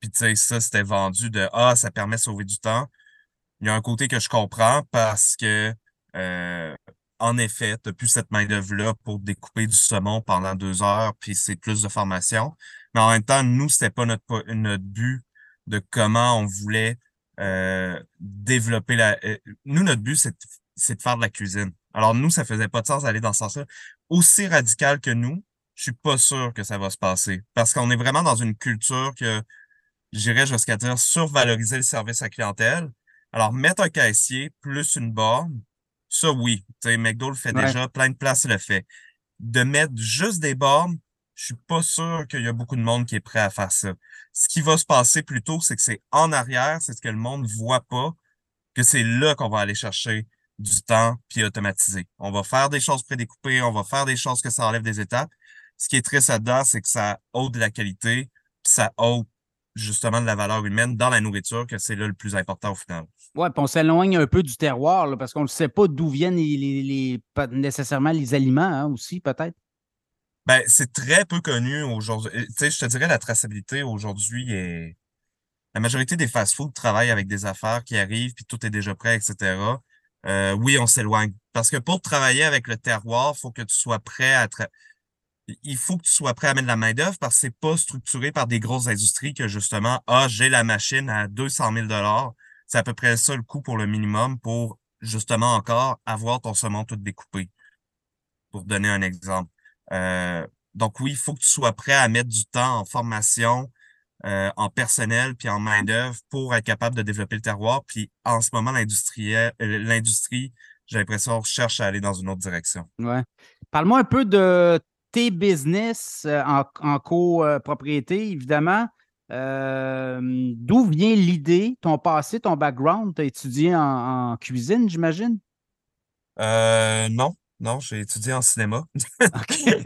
Puis tu sais, ça, c'était vendu de Ah, ça permet de sauver du temps. Il y a un côté que je comprends parce que euh, en effet, tu plus cette main-d'œuvre-là pour découper du saumon pendant deux heures, puis c'est plus de formation. Mais en même temps, nous, c'était pas notre, notre but de comment on voulait euh, développer la. Euh, nous, notre but, c'est de faire de la cuisine. Alors, nous, ça faisait pas de sens d'aller dans ce sens-là. Aussi radical que nous, je suis pas sûr que ça va se passer. Parce qu'on est vraiment dans une culture que j'irais jusqu'à dire survaloriser le service à clientèle. Alors, mettre un caissier plus une borne, ça, oui. Tu sais, McDo le fait déjà, plein de places le fait. De mettre juste des bornes, je suis pas sûr qu'il y a beaucoup de monde qui est prêt à faire ça. Ce qui va se passer plutôt, c'est que c'est en arrière, c'est ce que le monde voit pas, que c'est là qu'on va aller chercher du temps puis automatiser. On va faire des choses prédécoupées, on va faire des choses que ça enlève des étapes. Ce qui est triste là-dedans, c'est que ça ôte de la qualité, puis ça ôte justement de la valeur humaine dans la nourriture, que c'est là le plus important au final. Oui, puis on s'éloigne un peu du terroir, parce qu'on ne sait pas d'où viennent les, nécessairement les aliments hein, aussi, peut-être. Ben, c'est très peu connu aujourd'hui. Tu sais, je te dirais, la traçabilité aujourd'hui est. La majorité des fast-foods travaillent avec des affaires qui arrivent, puis tout est déjà prêt, etc. Euh, oui, on s'éloigne. Parce que pour travailler avec le terroir, il faut que tu sois prêt à il faut que tu sois prêt à mettre la main-d'œuvre parce que c'est pas structuré par des grosses industries que justement, ah, j'ai la machine à 200 000 C'est à peu près ça le coût pour le minimum pour justement encore avoir ton saumon tout découpé. Pour donner un exemple. Euh, donc oui, il faut que tu sois prêt à mettre du temps en formation, euh, en personnel puis en main-d'œuvre pour être capable de développer le terroir. Puis en ce moment, l'industrie, euh, l'industrie, j'ai l'impression, cherche à aller dans une autre direction. Ouais. Parle-moi un peu de tes business en, en copropriété, évidemment. D'où vient l'idée, ton passé, ton background? Tu as étudié en, cuisine, j'imagine? non, non, j'ai étudié en cinéma. *laughs*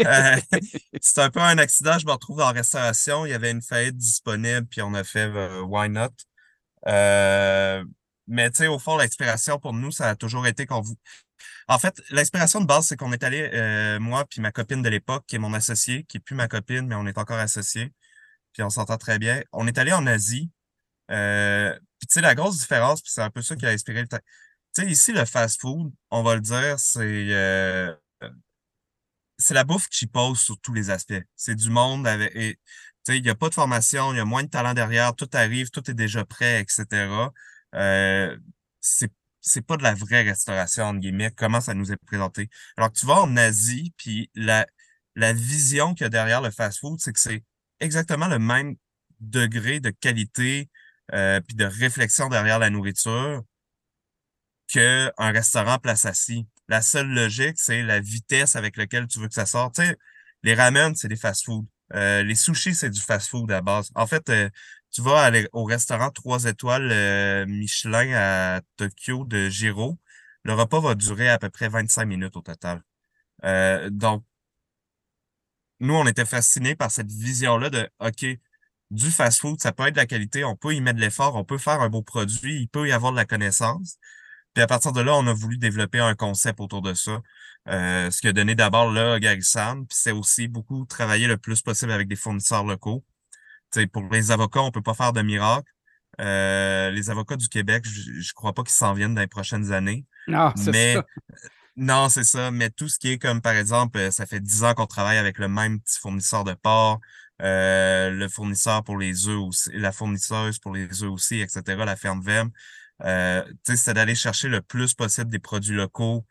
Euh, c'est un peu un accident. Je me retrouve en restauration. Il y avait une faillite disponible, puis on a fait euh, Why Not? Euh, mais tu sais, au fond, l'inspiration pour nous, ça a toujours été qu'on vous. En fait, l'inspiration de base, c'est qu'on est allé, moi puis ma copine de l'époque, qui est mon associé, qui est plus ma copine, mais on est encore associés, puis on s'entend très bien. On est allé en Asie. puis tu sais, la grosse différence, puis c'est un peu ça qui a inspiré le tu sais, ici, le fast-food, on va le dire, c'est euh, c'est la bouffe qui pose sur tous les aspects. C'est du monde avec. tu sais, il n'y a pas de formation, il y a moins de talent derrière, tout arrive, tout est déjà prêt, etc. Euh, c'est c'est pas de la vraie restauration, entre guillemets, comment ça nous est présenté. Alors que tu vas en Asie, puis la, la vision qu'il y a derrière le fast-food, c'est que c'est exactement le même degré de qualité euh, puis de réflexion derrière la nourriture qu'un restaurant place assis. La seule logique, c'est la vitesse avec laquelle tu veux que ça sorte. Tu sais, les ramen, c'est des fast-food. Euh, les sushis, c'est du fast-food à base. En fait, euh, tu vas aller au restaurant 3 étoiles euh, Michelin à Tokyo de Giro. Le repas va durer à peu près 25 minutes au total. donc, nous, on était fascinés par cette vision-là de OK, du fast-food, ça peut être de la qualité, on peut y mettre de l'effort, on peut faire un beau produit, il peut y avoir de la connaissance. Puis à partir de là, on a voulu développer un concept autour de ça. Euh, ce qui a donné d'abord là Gary Sam, puis c'est aussi beaucoup travailler le plus possible avec des fournisseurs locaux. sais, pour les avocats, on peut pas faire de miracle. Euh, les avocats du Québec, je, ne crois pas qu'ils s'en viennent dans les prochaines années. Non, c'est mais, ça. Non, c'est ça. Mais tout ce qui est comme, par exemple, euh, ça fait dix ans qu'on travaille avec le même petit fournisseur de porc, le fournisseur pour les œufs aussi, la fournisseuse pour les œufs aussi, etc., la ferme VEM. Euh, c'est d'aller chercher le plus possible des produits locaux.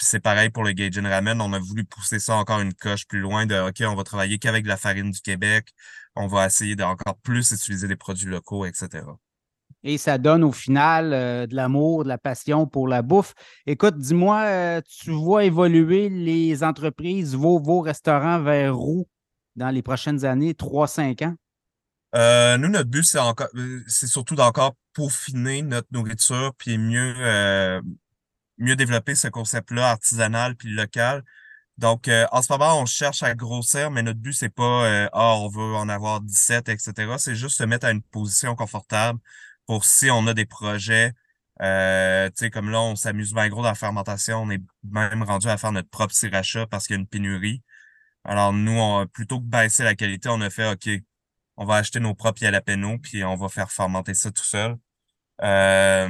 C'est pareil pour le Gaijin Ramen. On a voulu pousser ça encore une coche plus loin de OK, on va travailler qu'avec la farine du Québec. On va essayer d'encore plus utiliser des produits locaux, etc. Et ça donne au final euh, de l'amour, de la passion pour la bouffe. Écoute, dis-moi, euh, tu vois évoluer les entreprises, vos, restaurants vers où dans les prochaines années, 3-5 ans? Euh, nous, notre but, c'est encore, c'est surtout d'encore peaufiner notre nourriture, puis mieux, mieux développer ce concept-là artisanal puis local. Donc, en ce moment, on cherche à grossir, mais notre but, c'est pas ah, on veut en avoir 17, etc. C'est juste se mettre à une position confortable pour si on a des projets. Euh, tu sais, comme là, on s'amuse bien gros dans la fermentation. On est même rendu à faire notre propre sriracha parce qu'il y a une pénurie. Alors, nous, on, plutôt que baisser la qualité, on a fait OK, on va acheter nos propres jalapenos, puis on va faire fermenter ça tout seul. Euh,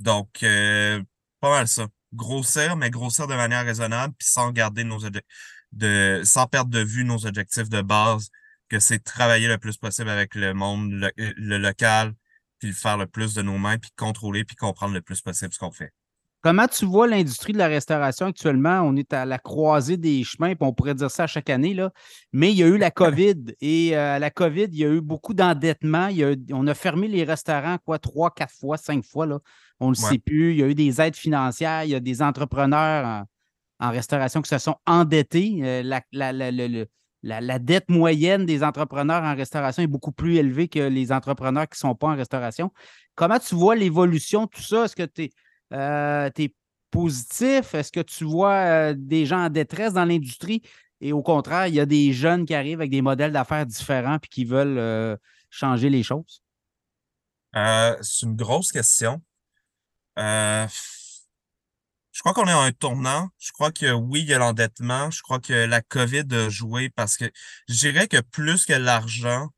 donc, euh, pas mal ça. grossir, mais grossir de manière raisonnable, puis sans garder nos de sans perdre de vue nos objectifs de base, que c'est travailler le plus possible avec le monde, le, local, puis le faire le plus de nos mains, puis contrôler, puis comprendre le plus possible ce qu'on fait. Comment tu vois l'industrie de la restauration actuellement? On est à la croisée des chemins, puis on pourrait dire ça chaque année, là. mais il y a eu la *laughs* COVID. Et à euh, la COVID, il y a eu beaucoup d'endettement. On a fermé les restaurants, quoi, trois, quatre fois, cinq fois. Là. On ne le sait plus. Il y a eu des aides financières. Il y a des entrepreneurs en, restauration qui se sont endettés. Euh, la, dette moyenne des entrepreneurs en restauration est beaucoup plus élevée que les entrepreneurs qui ne sont pas en restauration. Comment tu vois l'évolution de tout ça? Est-ce que tu es euh, positif? Est-ce que tu vois euh, des gens en détresse dans l'industrie? Et au contraire, il y a des jeunes qui arrivent avec des modèles d'affaires différents et qui veulent euh, changer les choses? c'est une grosse question. Je crois qu'on est en un tournant. Je crois que oui, il y a l'endettement. Je crois que la COVID a joué parce que je dirais que plus que l'argent,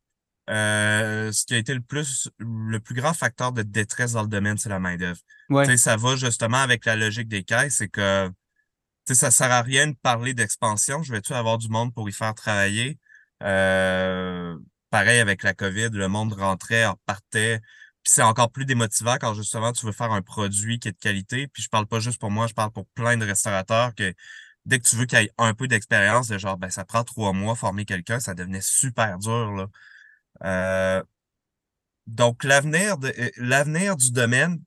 euh, ce qui a été le plus le plus grand facteur de détresse dans le domaine, c'est la main-d'œuvre. Ça va justement avec la logique des caisses, c'est que ça sert à rien de parler d'expansion. Je vais-tu avoir du monde pour y faire travailler? Euh, pareil avec la COVID, le monde rentrait, repartait. Puis c'est encore plus démotivant quand justement tu veux faire un produit qui est de qualité. Puis je parle pas juste pour moi, je parle pour plein de restaurateurs que dès que tu veux qu'il y ait un peu d'expérience, de genre, ben, ça prend trois mois former quelqu'un, ça devenait super dur. Là. Euh, donc, l'avenir euh, l'avenir du domaine,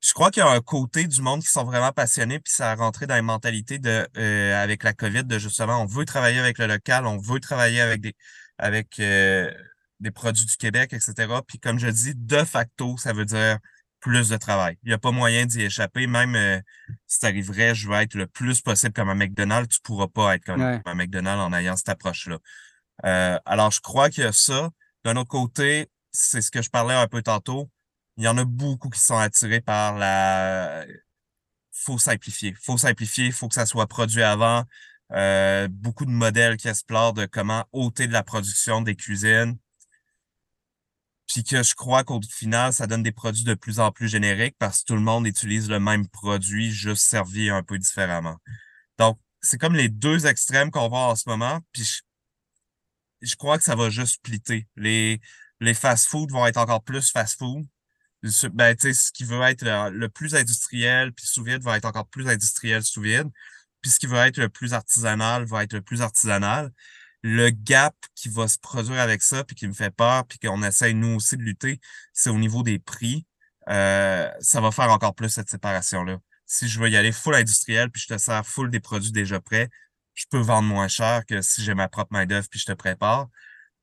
je crois qu'il y a un côté du monde qui sont vraiment passionnés, puis ça a rentré dans les mentalités de euh, avec la COVID, de justement, on veut travailler avec le local, on veut travailler avec des avec des produits du Québec, etc. Puis comme je dis, de facto, ça veut dire plus de travail. Il n'y a pas moyen d'y échapper. Même si tu arriverais, je veux être le plus possible comme un McDonald's, tu ne pourras pas être comme un McDonald's en ayant cette approche-là. Euh, alors, je crois qu'il y a ça. D'un autre côté, c'est ce que je parlais un peu tantôt. Il y en a beaucoup qui sont attirés par la. Faut simplifier. Faut simplifier. Faut que ça soit produit avant. Euh, beaucoup de modèles qui explorent de comment ôter de la production des cuisines. Puis que je crois qu'au final, ça donne des produits de plus en plus génériques parce que tout le monde utilise le même produit, juste servi un peu différemment. Donc, c'est comme les deux extrêmes qu'on voit en ce moment. Puis je crois que ça va juste splitter. Les, les fast-food vont être encore plus fast-food. Ben, ce qui veut être le, plus industriel, puis sous vide va être encore plus industriel sous vide. Puis ce qui veut être le plus artisanal va être le plus artisanal. Le gap qui va se produire avec ça, puis qui me fait peur, puis qu'on essaye nous aussi de lutter, c'est au niveau des prix. Euh, ça va faire encore plus cette séparation-là. Si je veux y aller full industriel, puis je te sers full des produits déjà prêts, je peux vendre moins cher que si j'ai ma propre main-d'œuvre puis je te prépare.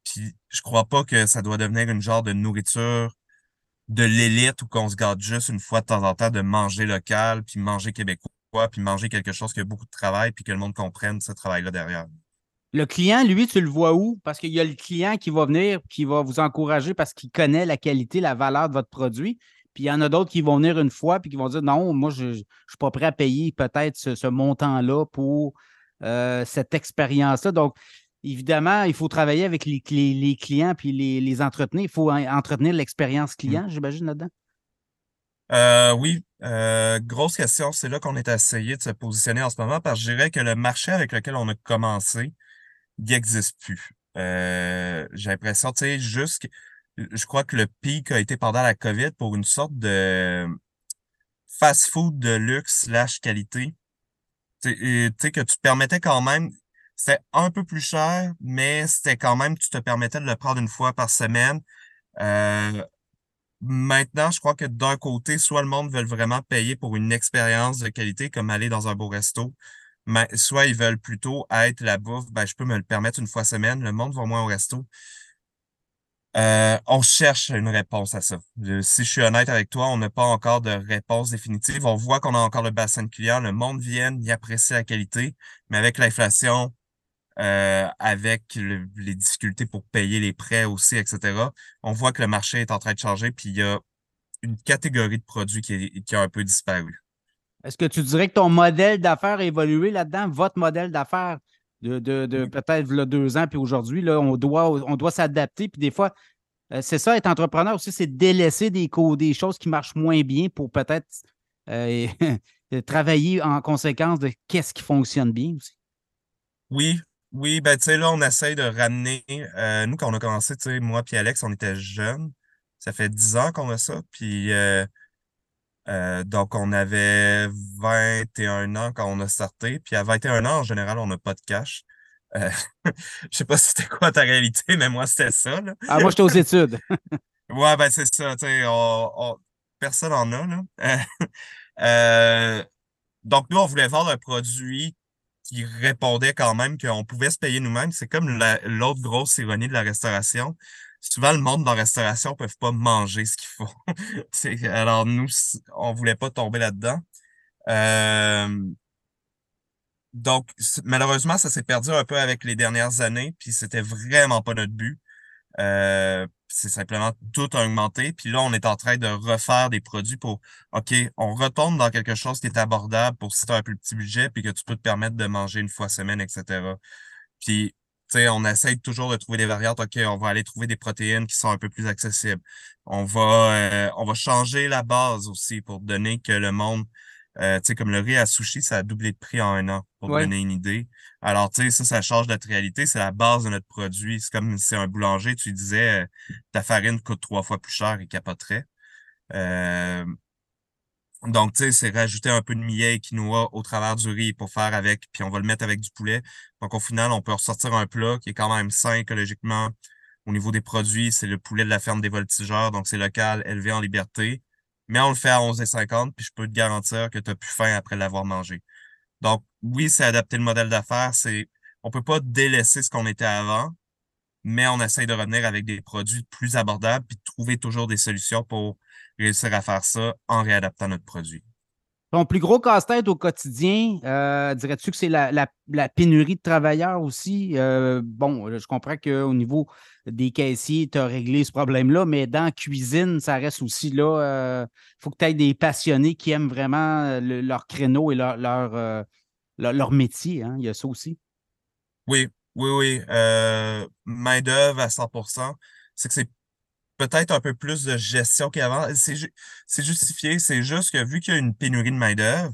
Puis je crois pas que ça doit devenir une genre de nourriture de l'élite ou qu'on se garde juste une fois de temps en temps de manger local, puis manger québécois, puis manger quelque chose qui a beaucoup de travail, puis que le monde comprenne ce travail-là derrière. Le client, lui, tu le vois où? Parce qu'il y a le client qui va venir, qui va vous encourager parce qu'il connaît la qualité, la valeur de votre produit. Puis il y en a d'autres qui vont venir une fois puis qui vont dire non, moi, je ne suis pas prêt à payer peut-être ce montant-là pour euh, cette expérience-là. Donc, évidemment, il faut travailler avec les, les, clients puis les, entretenir. Il faut entretenir l'expérience client, mmh. j'imagine, là-dedans. Euh, oui, euh, grosse question. C'est là qu'on est essayé de se positionner en ce moment parce que je dirais que le marché avec lequel on a commencé, il n'existe plus. J'ai l'impression, tu sais, juste je crois que le pic a été pendant la COVID pour une sorte de fast-food de luxe slash qualité tu sais, que tu permettais quand même, c'était un peu plus cher, mais c'était quand même, tu te permettais de le prendre une fois par semaine. Euh, maintenant, je crois que d'un côté, soit le monde veut vraiment payer pour une expérience de qualité, comme aller dans un beau resto, mais soit ils veulent plutôt être la bouffe, ben, je peux me le permettre une fois semaine, le monde va moins au resto. Euh, on cherche une réponse à ça. si je suis honnête avec toi, on n'a pas encore de réponse définitive. On voit qu'on a encore le bassin de clients, le monde vient, il apprécie la qualité, mais avec l'inflation, euh, avec les difficultés pour payer les prêts aussi, etc., on voit que le marché est en train de changer, puis il y a une catégorie de produits qui, qui a un peu disparu. Est-ce que tu dirais que ton modèle d'affaires a évolué là-dedans? Votre modèle d'affaires de, de, peut-être deux ans, puis aujourd'hui, on doit, on doit s'adapter. Puis des fois, euh, c'est ça, être entrepreneur aussi, c'est délaisser des, des choses qui marchent moins bien pour peut-être *laughs* et travailler en conséquence de qu'est-ce qui fonctionne bien aussi. Oui, oui, ben tu sais, là, on essaye de ramener. nous, quand on a commencé, tu sais, moi et Alex, on était jeunes. Ça fait 10 ans qu'on a ça. Puis euh, donc, on avait 21 ans quand on a starté. Puis à 21 ans, en général, on n'a pas de cash. Euh, *laughs* je sais pas si c'était quoi ta réalité, mais moi, c'était ça. Ah, moi, j'étais aux études. *laughs* ouais, ben c'est ça. On, personne en a. Là. *laughs* Euh, donc, nous, on voulait vendre un produit qui répondait quand même qu'on pouvait se payer nous-mêmes. C'est comme l'autre grosse ironie de la restauration souvent, le monde dans la restauration ne peut pas manger ce qu'il faut. *laughs* alors, nous, on voulait pas tomber là-dedans. Euh, donc, malheureusement, ça s'est perdu un peu avec les dernières années, puis c'était vraiment pas notre but. Euh, c'est simplement tout augmenté. Puis là, on est en train de refaire des produits pour, OK, on retombe dans quelque chose qui est abordable pour si tu as un plus petit budget, puis que tu peux te permettre de manger une fois semaine, etc. Puis on essaie toujours de trouver des variantes. OK, on va aller trouver des protéines qui sont un peu plus accessibles. On va, euh, on va changer la base aussi pour donner que le monde, euh, comme le riz à sushi, ça a doublé de prix en un an, pour donner une idée. Alors, tu sais, ça, ça change notre réalité. C'est la base de notre produit. C'est comme si c'est un boulanger, tu disais, euh, ta farine coûte trois fois plus cher, et capoterait. Donc, tu sais, c'est rajouter un peu de millet et quinoa au travers du riz pour faire avec, puis on va le mettre avec du poulet. Donc, au final, on peut ressortir un plat qui est quand même sain écologiquement. Au niveau des produits, c'est le poulet de la ferme des voltigeurs, donc c'est local, élevé en liberté. Mais on le fait à 11,50, puis je peux te garantir que tu n'as plus faim après l'avoir mangé. Donc, oui, c'est adapter le modèle d'affaires. C'est, on peut pas délaisser ce qu'on était avant, mais on essaye de revenir avec des produits plus abordables, puis de trouver toujours des solutions pour réussir à faire ça en réadaptant notre produit. Ton plus gros casse-tête au quotidien, euh, dirais-tu que c'est la, pénurie de travailleurs aussi? Euh, bon, je comprends qu'au niveau des caissiers, tu as réglé ce problème-là, mais dans la cuisine, ça reste aussi là. Il euh, faut que tu aies des passionnés qui aiment vraiment leur créneau et leur, leur, métier. Hein? Il y a ça aussi. Oui, oui, oui. Main-d'œuvre à 100% C'est que c'est peut-être un peu plus de gestion qu'avant. C'est justifié, c'est juste que vu qu'il y a une pénurie de main-d'œuvre,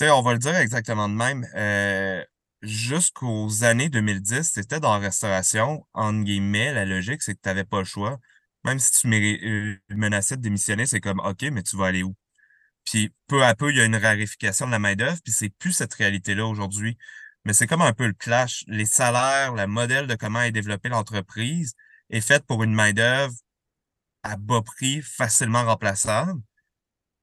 on va le dire exactement de même, euh, jusqu'aux années 2010, c'était dans la restauration, entre guillemets, la logique, c'est que tu n'avais pas le choix. Même si tu euh, menaçais de démissionner, c'est comme OK, mais tu vas aller où? Puis peu à peu, il y a une raréfication de la main-d'œuvre, puis c'est plus cette réalité-là aujourd'hui. Mais c'est comme un peu le clash. Les salaires, le modèle de comment est développée l'entreprise est fait pour une main-d'œuvre à bas prix, facilement remplaçable.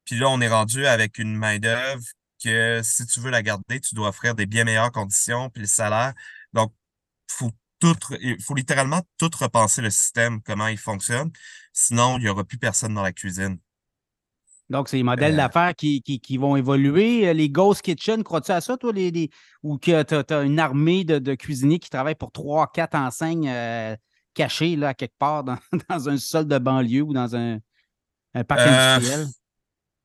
Puis là, on est rendu avec une main-d'œuvre que si tu veux la garder, tu dois offrir des bien meilleures conditions, puis le salaire. Donc, faut tout, il faut littéralement tout repenser le système, comment il fonctionne. Sinon, il n'y aura plus personne dans la cuisine. Donc, c'est les modèles euh. d'affaires qui, qui, vont évoluer. Les Ghost Kitchen, crois-tu à ça, toi, les, ou que tu as, une armée de, cuisiniers qui travaillent pour trois, quatre enseignes euh, caché là, quelque part dans, *laughs* dans, un sol de banlieue ou dans un, parc euh, industriel?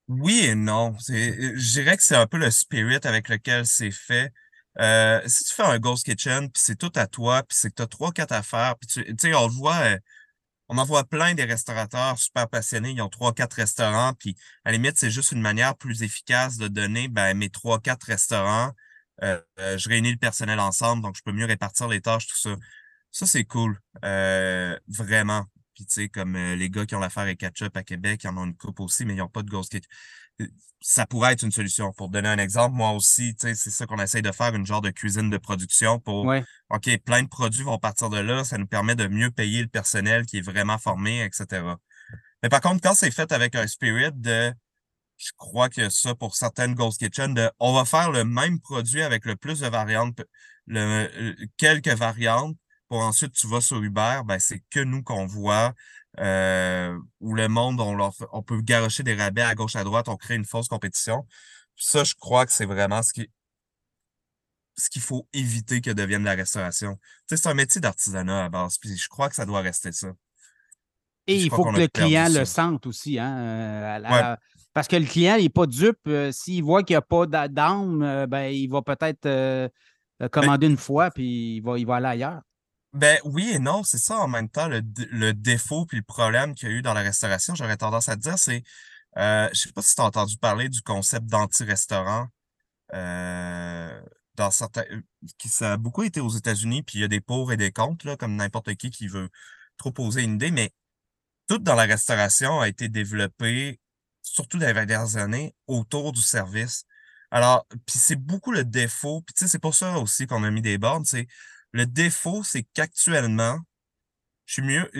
Oui et non. Je dirais que c'est un peu le spirit avec lequel c'est fait. Euh, si tu fais un Ghost Kitchen, puis c'est tout à toi, puis c'est que tu as trois, quatre affaires, puis tu sais, on le voit, euh, on en voit plein des restaurateurs super passionnés, ils ont trois, quatre restaurants, puis à la limite, c'est juste une manière plus efficace de donner ben, mes trois, quatre restaurants. je réunis le personnel ensemble, donc je peux mieux répartir les tâches, tout ça. Ça, c'est cool. Euh, vraiment. Puis, tu sais, comme euh, les gars qui ont l'affaire avec Ketchup à Québec, ils en ont une coupe aussi, mais ils n'ont pas de Ghost Kitchen. Euh, ça pourrait être une solution. Pour donner un exemple, moi aussi, tu sais, c'est ça qu'on essaye de faire, une genre de cuisine de production pour, OK, plein de produits vont partir de là. Ça nous permet de mieux payer le personnel qui est vraiment formé, etc. Mais par contre, quand c'est fait avec un spirit de, je crois que ça, pour certaines Ghost Kitchen, de, on va faire le même produit avec le plus de variantes, le, quelques variantes, pour ensuite tu vas sur Uber, ben, c'est que nous qu'on voit. Euh, où le monde, on, leur, on peut garocher des rabais à gauche, à droite, on crée une fausse compétition. Ça, je crois que c'est vraiment ce qui ce qu'il faut éviter que devienne la restauration. Tu sais, c'est un métier d'artisanat à base, puis je crois que ça doit rester ça. Et il faut que le client le sente aussi. Hein, euh, parce que le client n'est pas dupe. Euh, s'il voit qu'il n'y a pas d'âme, ben, il va peut-être ben commander une fois, puis il va, il va aller ailleurs. Ben oui et non, c'est ça en même temps le, le défaut puis le problème qu'il y a eu dans la restauration, j'aurais tendance à te dire, c'est Euh, je sais pas si tu as entendu parler du concept d'anti-restaurant. Euh, dans certains, euh, qui, ça a beaucoup été aux États-Unis, puis il y a des pour et des contre, là, comme n'importe qui qui veut trop poser une idée, mais tout dans la restauration a été développé, surtout dans les dernières années, autour du service. Alors, puis c'est beaucoup le défaut, puis tu sais, c'est pour ça aussi qu'on a mis des bornes, c'est le défaut, c'est qu'actuellement, je suis mieux,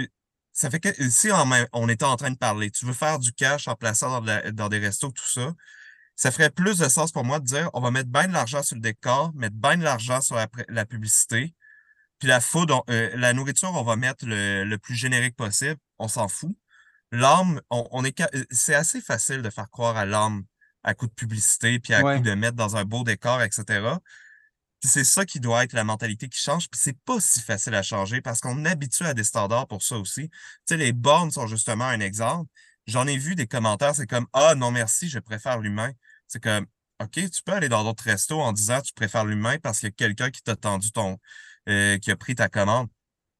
ça fait que si on, on était en train de parler, tu veux faire du cash en plaçant dans, dans des restos, tout ça, ça ferait plus de sens pour moi de dire on va mettre bien de l'argent sur le décor, mettre bien de l'argent sur la, publicité, puis la food, euh, la nourriture, on va mettre le, plus générique possible, on s'en fout. L'âme, on, est euh, c'est assez facile de faire croire à l'âme à coup de publicité, puis à coup de mettre dans un beau décor, etc. Puis c'est ça qui doit être la mentalité qui change. Puis c'est pas si facile à changer parce qu'on habitue à des standards pour ça aussi. Tu sais, les bornes sont justement un exemple. J'en ai vu des commentaires, c'est comme Ah non, merci, je préfère l'humain. C'est comme OK, tu peux aller dans d'autres restos en disant tu préfères l'humain parce qu'il y a quelqu'un qui t'a tendu ton. Euh, qui a pris ta commande.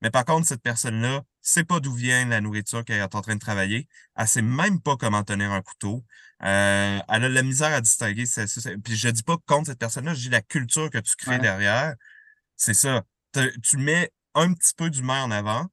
Mais par contre, cette personne-là sait pas d'où vient la nourriture qu'elle est en train de travailler. Elle sait même pas comment tenir un couteau. Euh, elle a la misère à distinguer. Puis je dis pas contre cette personne-là, je dis la culture que tu crées derrière. C'est ça. Tu mets un petit peu d'humain en avant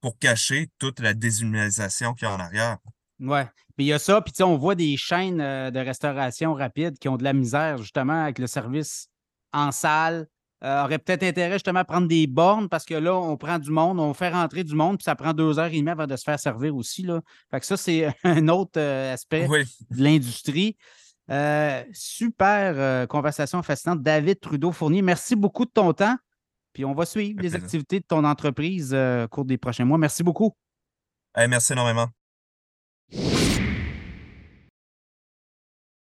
pour cacher toute la déshumanisation qu'il y a en arrière. Ouais. Puis il y a ça, puis on voit des chaînes euh, de restauration rapide qui ont de la misère justement avec le service en salle, euh, aurait peut-être intérêt justement à prendre des bornes parce que là, on prend du monde, on fait rentrer du monde, puis ça prend deux heures et demie avant de se faire servir aussi. Là. Fait que ça, c'est *laughs* un autre euh, aspect de l'industrie. Euh, super conversation fascinante. David Trudeau-Fournier, merci beaucoup de ton temps. Puis on va suivre les activités de ton entreprise au cours des prochains mois. Merci beaucoup. merci énormément.